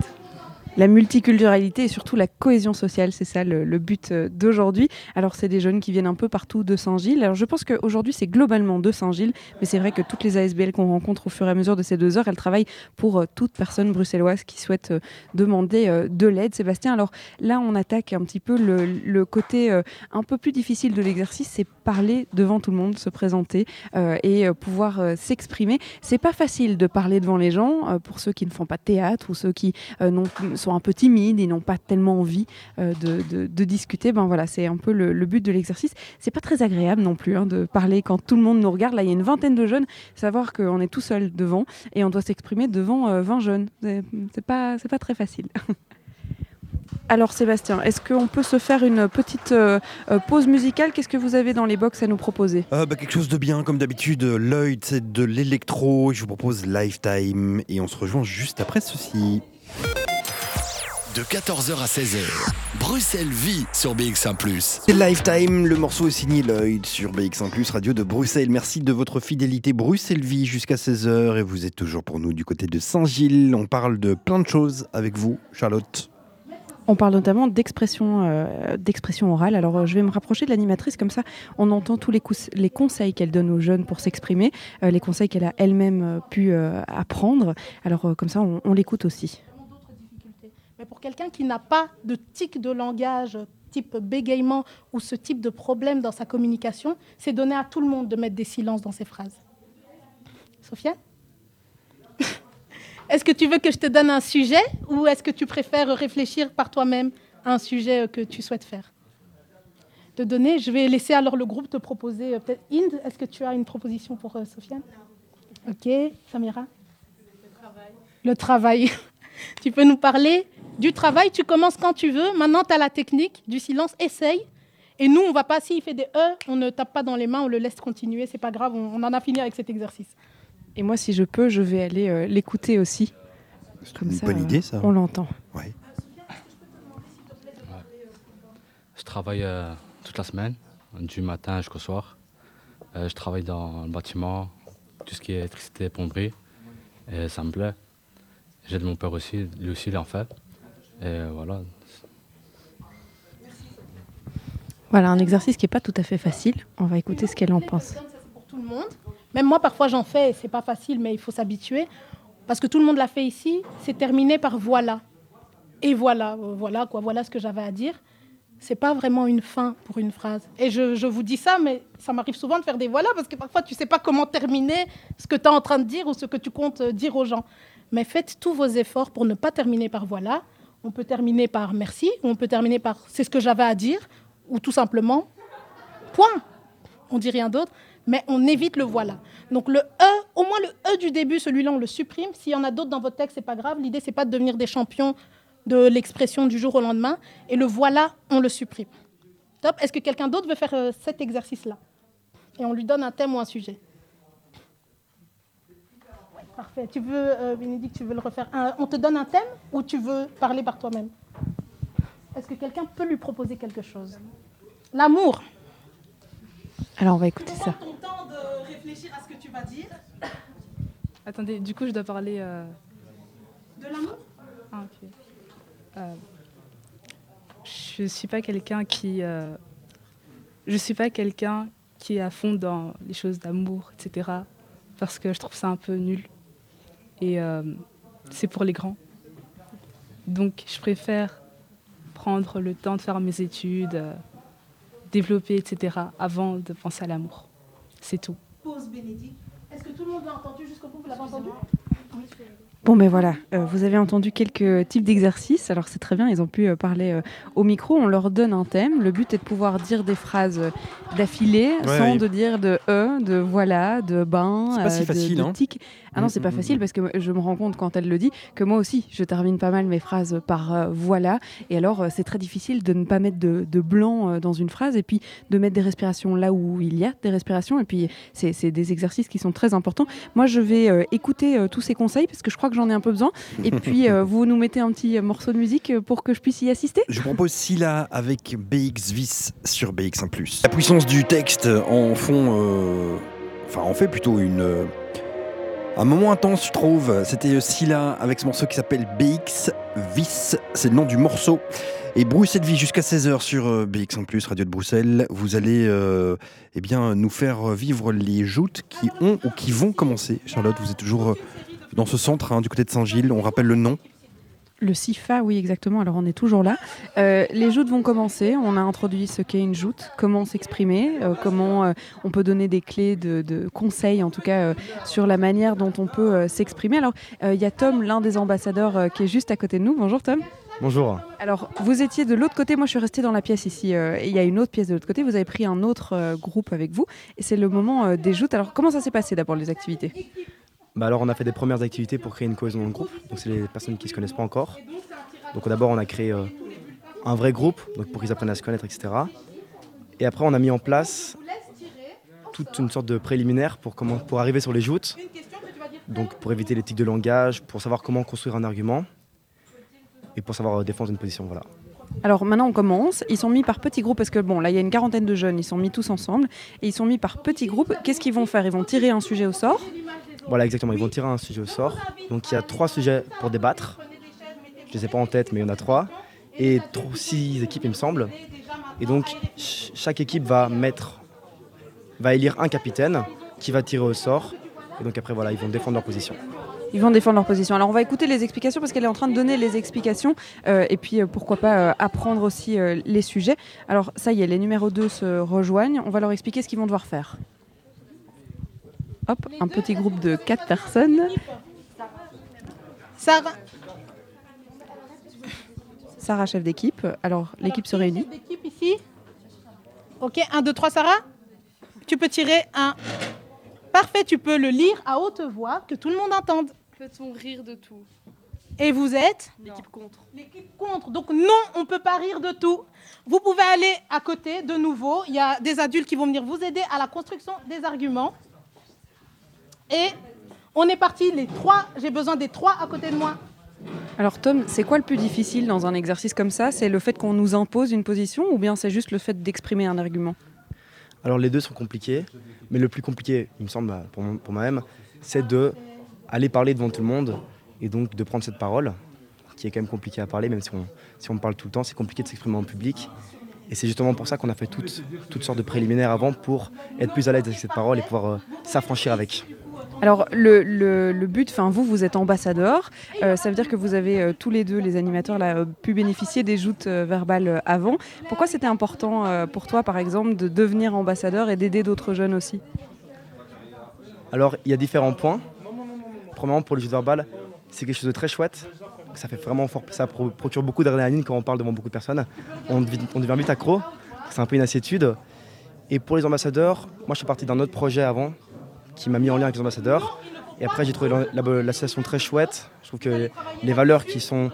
la multiculturalité et surtout la cohésion sociale, c'est ça le, but euh, d'aujourd'hui. Alors c'est des jeunes qui viennent un peu partout de Saint-Gilles. Alors je pense qu'aujourd'hui c'est globalement de Saint-Gilles, mais c'est vrai que toutes les ASBL qu'on rencontre au fur et à mesure de ces deux heures, elles travaillent pour euh, toute personne bruxelloise qui souhaite euh, demander de l'aide. Sébastien, alors là on attaque un petit peu le, côté un peu plus difficile de l'exercice, c'est parler devant tout le monde, se présenter et pouvoir s'exprimer. C'est pas facile de parler devant les gens pour ceux qui ne font pas de théâtre ou ceux qui n'ont sont un peu timides, ils n'ont pas tellement envie euh, de, discuter. Ben voilà, c'est un peu le, but de l'exercice. C'est pas très agréable non plus hein, de parler quand tout le monde nous regarde. Là, il y a une vingtaine de jeunes. Savoir qu'on est tout seul devant et on doit s'exprimer devant euh, 20 jeunes. C'est pas, c'est pas très facile. Alors Sébastien, est-ce qu'on peut se faire une petite euh, pause musicale? Qu'est-ce que vous avez dans les box à nous proposer? Euh, bah, Quelque chose de bien, comme d'habitude. Lloyd, c'est de l'électro. Je vous propose Lifetime et on se rejoint juste après ceci de 14h à 16h. Bruxelles vit sur BX1 ⁇ C'est Lifetime, le morceau est signé Lloyd sur BX1 ⁇ radio de Bruxelles. Merci de votre fidélité Bruxelles vit jusqu'à 16h et vous êtes toujours pour nous du côté de Saint-Gilles. On parle de plein de choses avec vous, Charlotte. On parle notamment d'expression euh, d'expression orale. Alors, euh, je vais me rapprocher de l'animatrice, comme ça, on entend tous les, les conseils qu'elle donne aux jeunes pour s'exprimer, euh, les conseils qu'elle a elle-même pu euh, apprendre. Alors, euh, comme ça, on, on l'écoute aussi. Mais pour quelqu'un qui n'a pas de tic de langage type bégaiement ou ce type de problème dans sa communication, c'est donner à tout le monde de mettre des silences dans ses phrases. Sophia Est-ce que tu veux que je te donne un sujet ou est-ce que tu préfères réfléchir par toi-même à un sujet que tu souhaites faire? De donner, je vais laisser alors le groupe te proposer. Peut-être Inde, est-ce que tu as une proposition pour euh, Sofiane? Ok, Samira? Le travail. Le travail. tu peux nous parler du travail. Tu commences quand tu veux. Maintenant, tu as la technique du silence. Essaye. Et nous, on va pas, s'il fait des E, on ne tape pas dans les mains, on le laisse continuer. C'est pas grave, on, on en a fini avec cet exercice. Et moi, si je peux, je vais aller euh, l'écouter aussi. Comme une ça, bonne idée, ça. On l'entend. Je travaille euh, toute la semaine, du matin jusqu'au soir. Euh, je travaille dans le bâtiment, tout ce qui est électricité, plomberie. Et ça me plaît. J'aide mon père aussi, lui aussi il en fait. Et voilà. Voilà, un exercice qui n'est pas tout à fait facile. On va écouter ce qu'elle en pense. pour tout le monde. Même moi, parfois, j'en fais, et c'est pas facile, mais il faut s'habituer. Parce que tout le monde l'a fait ici, c'est terminé par voilà. Et voilà, euh, voilà quoi, voilà ce que j'avais à dire. C'est pas vraiment une fin pour une phrase. Et je, je vous dis ça, mais ça m'arrive souvent de faire des voilà, parce que parfois, tu sais pas comment terminer ce que tu es en train de dire ou ce que tu comptes euh, dire aux gens. Mais faites tous vos efforts pour ne pas terminer par voilà. On peut terminer par merci, ou on peut terminer par c'est ce que j'avais à dire, ou tout simplement point. On dit rien d'autre, mais on évite le voilà. Donc le E, au moins le E du début, celui-là, on le supprime. S'il y en a d'autres dans votre texte, c'est pas grave. L'idée, c'est pas de devenir des champions de l'expression du jour au lendemain. Et le voilà, on le supprime. Top. Est-ce que quelqu'un d'autre veut faire euh, cet exercice-là? Et on lui donne un thème ou un sujet. Parfait. Tu veux, euh, Bénédicte, tu veux le refaire Un- On te donne un thème ou tu veux parler par toi-même? Est-ce que quelqu'un peut lui proposer quelque chose? L'amour. Alors, on va écouter ça. ton temps de réfléchir à ce que tu vas dire? Attendez, du coup, je dois parler. euh, De l'amour? Ah, ok. Euh, je suis pas quelqu'un qui. euh, je suis pas quelqu'un qui est à fond dans les choses d'amour, etc. Parce que je trouve ça un peu nul. Et euh, c'est pour les grands. Donc, je préfère prendre le temps de faire mes études, euh, développer, etc. avant de penser à l'amour. C'est tout. Pause, Bénédicte. Est-ce que tout le monde l'a entendu jusqu'au bout Vous l'avez entendu? Bon, ben voilà, euh, vous avez entendu quelques types d'exercices. Alors, c'est très bien, ils ont pu euh, parler euh, au micro. On leur donne un thème. Le but est de pouvoir dire des phrases d'affilée Ouais, sans ouais. de dire de e, de voilà, de ben, C'est pas si de- facile, de hein. tic. Ah non, Mm, c'est pas mm, facile parce que je me rends compte quand elle le dit que moi aussi, je termine pas mal mes phrases par voilà. Et alors, c'est très difficile de ne pas mettre de, de blanc dans une phrase et puis de mettre des respirations là où il y a des respirations. Et puis, c'est des exercices qui sont très importants. Moi, je vais écouter tous ces conseils parce que je crois que j'en ai un peu besoin. Et puis, euh, vous nous mettez un petit euh, morceau de musique euh, pour que je puisse y assister Je propose Scylla avec BX Vis sur BX1+. La puissance du texte en font, euh, enfin en fait plutôt une, un moment intense je trouve. C'était Scylla avec ce morceau qui s'appelle BX Vis, c'est le nom du morceau. Et Bruxelles Vie jusqu'à 16h sur euh, BX1+, Radio de Bruxelles. Vous allez euh, eh bien, nous faire vivre les joutes qui ont ou qui vont commencer. Charlotte, vous êtes toujours dans ce centre hein, du côté de Saint-Gilles. On rappelle le nom. Le CIFA, oui, exactement. Alors, on est toujours là. Euh, les joutes vont commencer. On a introduit ce qu'est une joute, comment s'exprimer, euh, comment euh, on peut donner des clés de, de conseils, en tout cas, euh, sur la manière dont on peut euh, s'exprimer. Alors, euh, il y a Tom, l'un des ambassadeurs, euh, qui est juste à côté de nous. Bonjour, Tom. Bonjour. Alors, vous étiez de l'autre côté, moi je suis restée dans la pièce ici, euh, et il y a une autre pièce de l'autre côté, vous avez pris un autre euh, groupe avec vous, et c'est le moment euh, des joutes. Alors, comment ça s'est passé d'abord les activités? Bah alors on a fait des premières activités pour créer une cohésion dans le groupe. Donc c'est les personnes qui se connaissent pas encore. Donc d'abord on a créé euh, un vrai groupe donc pour qu'ils apprennent à se connaître, etc. Et après on a mis en place toute une sorte de préliminaire pour, comment, pour arriver sur les joutes. Donc pour éviter les tics de langage, pour savoir comment construire un argument et pour savoir euh, défendre une position. Voilà. Alors maintenant on commence, ils sont mis par petits groupes, parce que bon là il y a une quarantaine de jeunes, ils sont mis tous ensemble, et ils sont mis par petits groupes. Qu'est-ce qu'ils vont faire? Ils vont tirer un sujet au sort. Voilà, exactement. Ils vont tirer un sujet au sort. Donc il y a trois sujets pour débattre. Je ne les ai pas en tête, mais il y en a trois. Et tro- six équipes, il me semble. Et donc ch- chaque équipe va mettre, va élire un capitaine qui va tirer au sort. Et donc après, voilà, ils vont défendre leur position. Ils vont défendre leur position. Alors on va écouter les explications parce qu'elle est en train de donner les explications euh, et puis euh, pourquoi pas euh, apprendre aussi les sujets. Alors ça y est, les numéros 2 se rejoignent. On va leur expliquer ce qu'ils vont devoir faire. Hop, un petit groupe de 4 personnes. Sarah, Sarah, chef d'équipe. Alors l'équipe se réunit. l'équipe ici. Ok, 1, 2, 3, Sarah. Tu peux tirer un. Parfait, tu peux le lire à haute voix, que tout le monde entende. Peut-on rire de tout Et vous êtes? L'équipe contre. L'équipe contre. Donc non, on ne peut pas rire de tout. Vous pouvez aller à côté de nouveau. Il y a des adultes qui vont venir vous aider à la construction des arguments. Et on est parti, les trois. J'ai besoin des trois à côté de moi. Alors Tom, c'est quoi le plus difficile dans un exercice comme ça? C'est le fait qu'on nous impose une position ou bien c'est juste le fait d'exprimer un argument? Alors les deux sont compliqués, mais le plus compliqué, il me semble, bah, pour, moi-même, c'est de aller parler devant tout le monde et donc de prendre cette parole, qui est quand même compliqué à parler, même si on, si on parle tout le temps, c'est compliqué de s'exprimer en public. Et c'est justement pour ça qu'on a fait toutes, toutes sortes de préliminaires avant pour être plus à l'aise avec cette parole et pouvoir euh, s'affranchir avec. Alors le, le- but, enfin vous, vous êtes ambassadeur, Euh, ça veut dire que vous avez euh, tous les deux, les animateurs, là, euh, pu bénéficier des joutes verbales avant. Pourquoi c'était important pour toi, par exemple, de devenir ambassadeur et d'aider d'autres jeunes aussi? Alors, il y a différents points. Premièrement, pour le jeu verbal, c'est quelque chose de très chouette. Ça fait vraiment fort, ça pro- procure beaucoup d'adrénaline quand on parle devant beaucoup de personnes. On devient vite accro. C'est un peu une assiétude. Et pour les ambassadeurs, moi, je suis parti d'un autre projet avant qui m'a mis en lien avec les ambassadeurs. Et après, j'ai trouvé la- la- l'association très chouette. Je trouve que les valeurs qui sont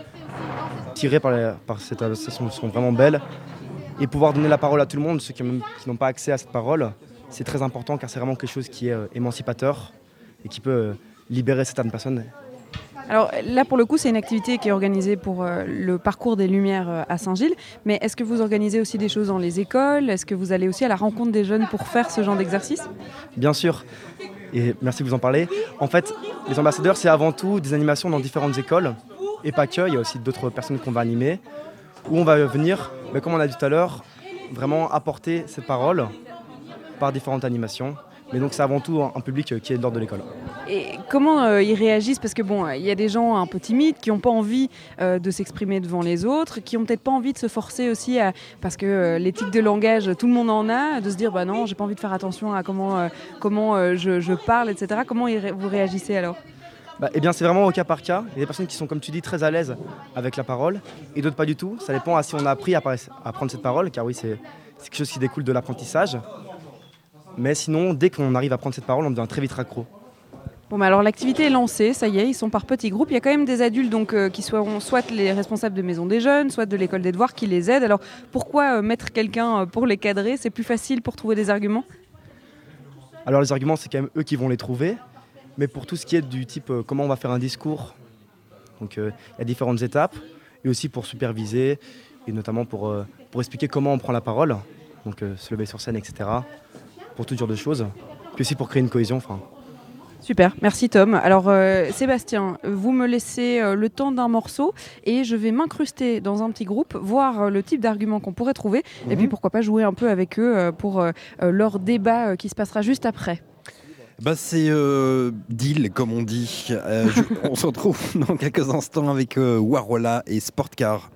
tirées par, par cette association sont vraiment belles. Et pouvoir donner la parole à tout le monde, ceux qui n'ont pas accès à cette parole, c'est très important car c'est vraiment quelque chose qui est euh, émancipateur et qui peut euh, libérer certaines personnes. Alors là, pour le coup, c'est une activité qui est organisée pour euh, le parcours des Lumières euh, à Saint-Gilles. Mais est-ce que vous organisez aussi des choses dans les écoles? Est-ce que vous allez aussi à la rencontre des jeunes pour faire ce genre d'exercice? Bien sûr, et merci de vous en parler. En fait, les ambassadeurs, c'est avant tout des animations dans différentes écoles, et pas que, il y a aussi d'autres personnes qu'on va animer, où on va venir, mais comme on a dit tout à l'heure, vraiment apporter cette parole par différentes animations. Mais donc c'est avant tout un public euh, qui est de l'ordre de l'école. Et comment euh, ils réagissent? Parce que bon, il y a des gens un peu timides qui n'ont pas envie euh, de s'exprimer devant les autres, qui ont peut-être pas envie de se forcer aussi à, parce que euh, l'éthique de langage, tout le monde en a, de se dire bah non, j'ai pas envie de faire attention à comment comment je, je parle, etc. Comment ré- vous réagissez alors? Bah, eh bien, c'est vraiment au cas par cas. Il y a des personnes qui sont, comme tu dis, très à l'aise avec la parole et d'autres pas du tout. Ça dépend à si on a appris à, à prendre cette parole, car oui, c'est quelque chose qui découle de l'apprentissage. Mais sinon, dès qu'on arrive à prendre cette parole, on devient très vite accro. Bon, bah alors l'activité est lancée, ça y est, ils sont par petits groupes. Il y a quand même des adultes donc euh, qui seront soit les responsables de maison des jeunes, soit de l'école des devoirs qui les aident. Alors pourquoi euh, mettre quelqu'un euh, pour les cadrer? C'est plus facile pour trouver des arguments? Alors, les arguments, c'est quand même eux qui vont les trouver. Mais pour tout ce qui est du type euh, comment on va faire un discours, donc il y a différentes étapes. Et aussi pour superviser, et notamment pour, pour expliquer comment on prend la parole, donc se lever sur scène, etc. Pour tout genre de choses. Puis aussi pour créer une cohésion. Enfin, Super, merci Tom. Alors euh, Sébastien, vous me laissez euh, le temps d'un morceau et je vais m'incruster dans un petit groupe, voir euh, le type d'arguments qu'on pourrait trouver et puis pourquoi pas jouer un peu avec eux euh, pour leur débat euh, qui se passera juste après. Bah c'est euh, deal comme on dit. Euh, je- on se retrouve dans quelques instants avec euh, Warola et Sportcar.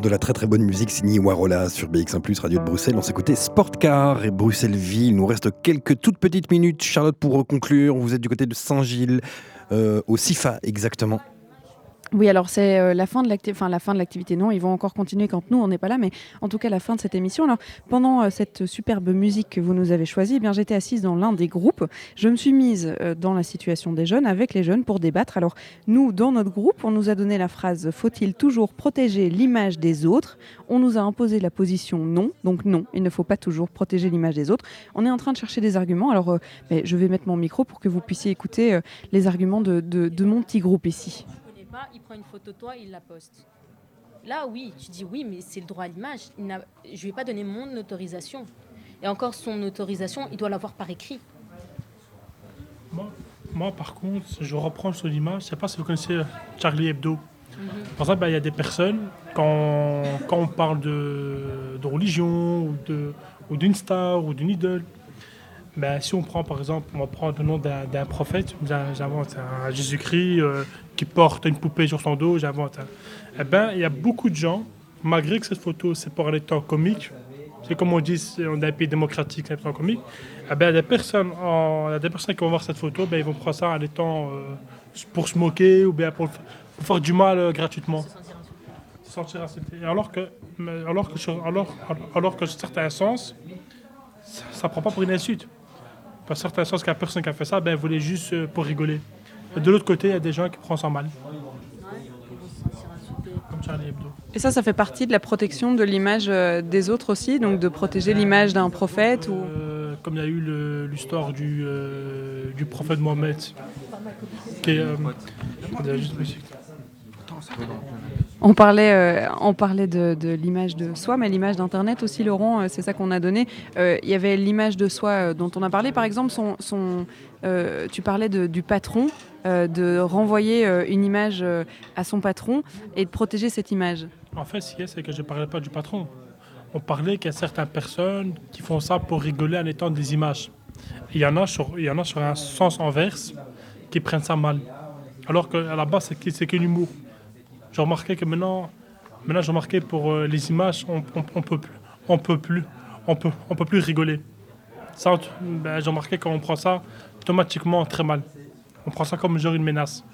De la très très bonne musique signée Warola sur BX1 Radio de Bruxelles. On s'écoutait Sportcar et Bruxelles-Ville. Il nous reste quelques toutes petites minutes. Charlotte pour conclure. Vous êtes du côté de Saint-Gilles, euh, au CIFA exactement. Oui, alors c'est euh, la fin de l'activité. Non, ils vont encore continuer quand nous on n'est pas là, mais en tout cas la fin de cette émission. Alors pendant euh, cette superbe musique que vous nous avez choisie, eh bien j'étais assise dans l'un des groupes. Je me suis mise euh, dans la situation des jeunes avec les jeunes pour débattre. Alors nous, dans notre groupe, on nous a donné la phrase "Faut-il toujours protéger l'image des autres? On nous a imposé la position non, donc non, il ne faut pas toujours protéger l'image des autres. On est en train de chercher des arguments. Alors mais je vais mettre mon micro pour que vous puissiez écouter les arguments de, de- de mon petit groupe ici. Pas, il prend une photo de toi, il la poste. Là, oui, tu dis oui, mais c'est le droit à l'image. Je ne lui ai pas donné mon autorisation. Et encore, son autorisation, il doit l'avoir par écrit. Moi, moi, par contre, je reprends sur l'image. Je ne sais pas si vous connaissez Charlie Hebdo. Par exemple, ben, il y a des personnes, quand, quand on parle de, de religion ou de- ou d'une star ou d'une idole, ben, si on prend par exemple, on va prendre le nom d'un prophète, j'invente un Jésus-Christ euh, qui porte une poupée sur son dos, j'invente un. Eh ben, il y a beaucoup de gens, malgré que cette photo c'est pour les temps comiques, c'est comme on dit, on est un pays démocratique, c'est un temps comique, eh ben, il y a des personnes, en- a des personnes qui vont voir cette photo, ben, ils vont prendre ça en étant euh, pour se moquer ou bien pour, pour faire du mal euh, gratuitement. Se sentir insulté. Et Alors que, alors que, alors, alors que certains sens, ça ne prend pas pour une insulte. Par certains sens, qu'à personne qui a fait ça, ben, voulait juste euh, pour rigoler. Et de l'autre côté, il y a des gens qui prennent ça mal. comme Charlie Hebdo. Et ça, ça fait partie de la protection de l'image euh, des autres aussi, donc de protéger l'image d'un prophète ou... Euh, comme il y a eu l'histoire du, euh, du prophète Mohammed. Qui est, euh, attendez, juste une musique. On parlait, euh, on parlait de, l'image de soi, mais l'image d'Internet aussi, Laurent, euh, c'est ça qu'on a donné. Euh, Il y avait l'image de soi dont on a parlé, par exemple, son, tu parlais du patron, de renvoyer une image à son patron et de protéger cette image. En fait, ce qu'il y a, c'est que je ne parlais pas du patron. On parlait qu'il y a certaines personnes qui font ça pour rigoler en étant des images. Il y en a sur, il y en a sur un sens inverse qui prennent ça mal. Alors qu'à la base, c'est que, que l'humour. J'ai remarqué que maintenant, maintenant j'ai remarqué pour euh, les images, on, on, peut plus, on peut plus, on peut, on peut plus rigoler. Ça, ben, j'ai remarqué quand on prend ça automatiquement très mal. On prend ça comme genre une menace.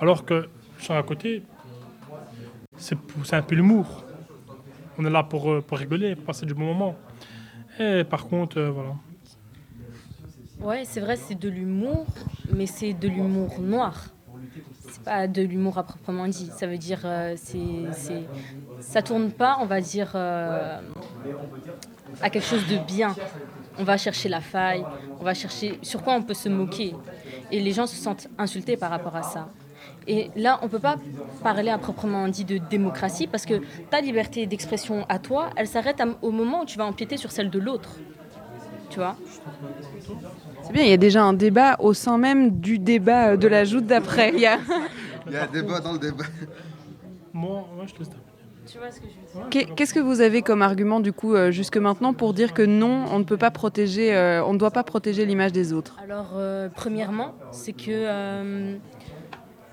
Alors que sur un côté, c'est pour- un peu l'humour. On est là pour, euh, pour rigoler, passer du bon moment. Et par contre, euh, voilà. Ouais, c'est vrai, c'est de l'humour, mais c'est de l'humour noir. C'est pas de l'humour à proprement dit. Ça veut dire, euh, c'est, ça tourne pas, on va dire, euh, à quelque chose de bien. On va chercher la faille, on va chercher sur quoi on peut se moquer. Et les gens se sentent insultés par rapport à ça. Et là, on ne peut pas parler à proprement dit de démocratie parce que ta liberté d'expression à toi, elle s'arrête au moment où tu vas empiéter sur celle de l'autre. Tu vois C'est bien, il y a déjà un débat au sein même du débat euh, de la joute d'après. Il y a- Il y a un débat dans le débat. Moi, moi je te laisse terminer. Tu vois ce que je veux dire Qu'est- Qu'est-ce que vous avez comme argument du coup euh, jusque maintenant pour dire que non, on ne peut pas protéger, euh, on ne doit pas protéger l'image des autres? Alors, euh, premièrement, c'est que euh,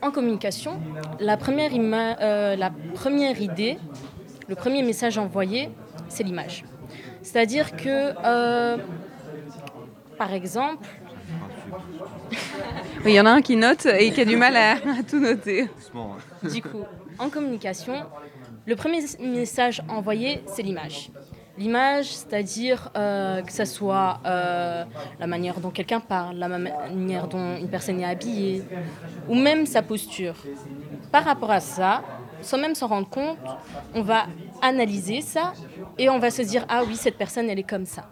en communication, la première, euh, la première idée, le premier message envoyé, c'est l'image. C'est-à-dire que, euh, par exemple, Oui, il y en a un qui note et qui a du mal à, à tout noter. du coup, en communication, le premier message envoyé, c'est l'image. L'image, c'est-à-dire euh, que ce soit euh, la manière dont quelqu'un parle, la ma- manière dont une personne est habillée, ou même sa posture. Par rapport à ça, sans même s'en rendre compte, on va analyser ça et on va se dire ah oui cette personne elle est comme ça.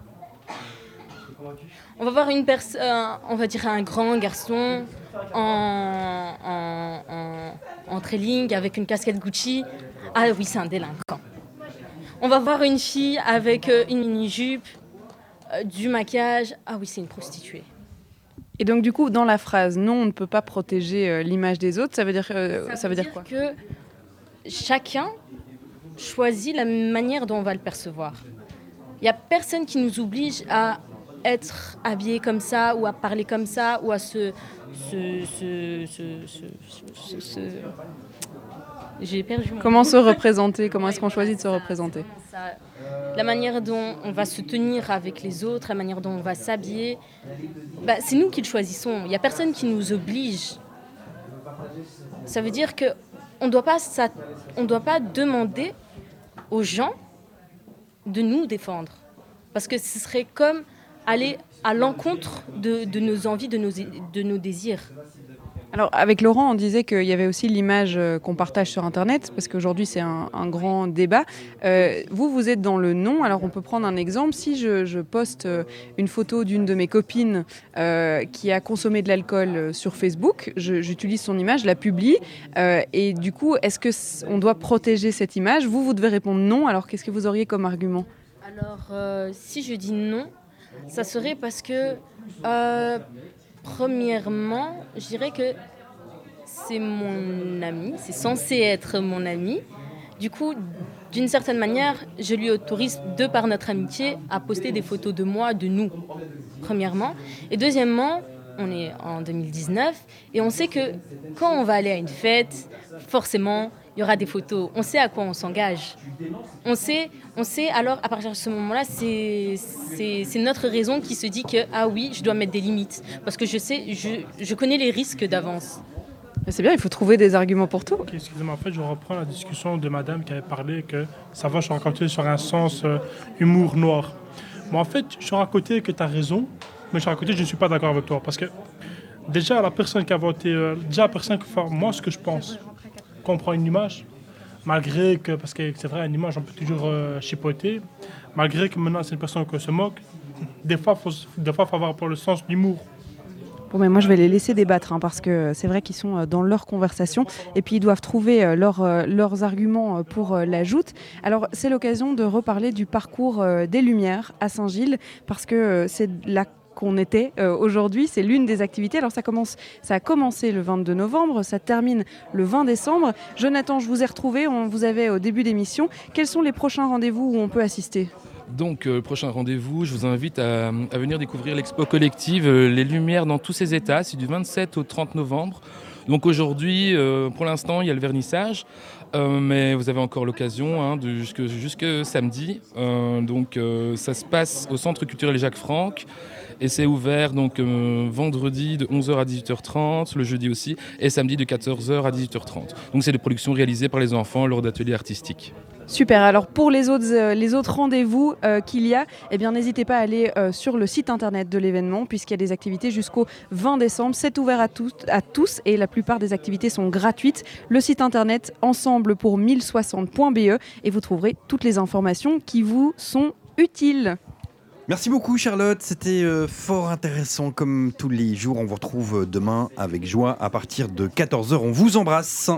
On va voir une personne, on va dire un grand garçon en, en, en, en trailing avec une casquette Gucci. Ah oui, c'est un délinquant. On va voir une fille avec euh, une mini-jupe, euh, du maquillage. Ah oui, c'est une prostituée. Et donc du coup, dans la phrase non, on ne peut pas protéger euh, l'image des autres, ça veut dire, euh, ça, veut dire quoi? que chacun choisit la manière dont on va le percevoir. Il n'y a personne qui nous oblige à être habillé comme ça, ou à parler comme ça, ou à se... J'ai perdu mon Comment se représenter? Comment est-ce qu'on choisit de se représenter? la manière dont on va se tenir avec les autres, la manière dont on va s'habiller, bah, c'est nous qui le choisissons. Il n'y a personne qui nous oblige. Ça veut dire que on doit pas ça- on doit pas demander aux gens de nous défendre, parce que ce serait comme aller à l'encontre de, de nos envies, de nos, de nos désirs. Alors, avec Laurent, on disait qu'il y avait aussi l'image euh, qu'on partage sur Internet, parce qu'aujourd'hui, c'est un, un grand débat. Euh, vous, vous êtes dans le non. Alors, on peut prendre un exemple. Si je, je poste euh, une photo d'une de mes copines euh, qui a consommé de l'alcool sur Facebook, je- j'utilise son image, je la publie. euh, et du coup, est-ce qu'on doit protéger cette image? Vous, vous devez répondre non. Alors, qu'est-ce que vous auriez comme argument? Alors, euh, si je dis non, ça serait parce que, euh, premièrement, je dirais que c'est mon ami, c'est censé être mon ami. Du coup, d'une certaine manière, je lui autorise, de par notre amitié, à poster des photos de moi, de nous, premièrement. Et deuxièmement, on est en 2019 et on sait que quand on va aller à une fête, forcément, il y aura des photos. On sait à quoi on s'engage. On sait, on sait alors à partir de ce moment-là, c'est notre raison qui se dit que ah oui, je dois mettre des limites parce que je sais, je, je connais les risques d'avance. C'est bien, il faut trouver des arguments pour tout. Excusez-moi, en fait, je reprends la discussion de madame qui avait parlé que ça va sur un côté sur un sens euh, humour noir. Mais en fait, sur un côté que tu as raison, mais côté, je ne suis pas d'accord avec toi. Parce que déjà, la personne qui a voté, euh, déjà, la personne qui fait, moi, ce que je pense, quand on prend une image, malgré que, parce que c'est vrai, une image, on peut toujours euh, chipoter, malgré que maintenant c'est une personne qui se moque, des fois, faut, des fois, faut avoir pour le sens d'humour. Bon, mais moi, je vais les laisser débattre hein, parce que c'est vrai qu'ils sont euh, dans leur conversation et puis ils doivent trouver leur, leurs arguments pour euh, la joute. Alors, c'est l'occasion de reparler du parcours des Lumières à Saint-Gilles parce que c'est là qu'on était euh, aujourd'hui, c'est l'une des activités. Alors ça commence, ça a commencé le 22 novembre, ça termine le 20 décembre. Jonathan, je vous ai retrouvé, on vous avait au début d'émission. Quels sont les prochains rendez-vous où on peut assister? Donc, euh, prochain rendez-vous, je vous invite à, venir découvrir l'expo collective euh, Les Lumières dans tous ses états. C'est du 27 au 30 novembre. Donc aujourd'hui, euh, pour l'instant, il y a le vernissage, mais vous avez encore l'occasion hein, jusque, samedi. Donc ça se passe au Centre culturel Jacques Franck. Et c'est ouvert donc euh, vendredi de 11h à 18h30, le jeudi aussi, et samedi de 14h à 18h30. Donc c'est des productions réalisées par les enfants lors d'ateliers artistiques. Super. Alors pour les autres, euh, autres rendez-vous euh, qu'il y a, eh n'hésitez pas à aller sur le site internet de l'événement puisqu'il y a des activités jusqu'au 20 décembre. C'est ouvert à, tous- à tous et la plupart des activités sont gratuites. Le site internet ensemble pour 1060.be E et vous trouverez toutes les informations qui vous sont utiles. Merci beaucoup Charlotte, c'était euh, fort intéressant comme tous les jours. On vous retrouve euh, demain avec joie à partir de 14h. On vous embrasse.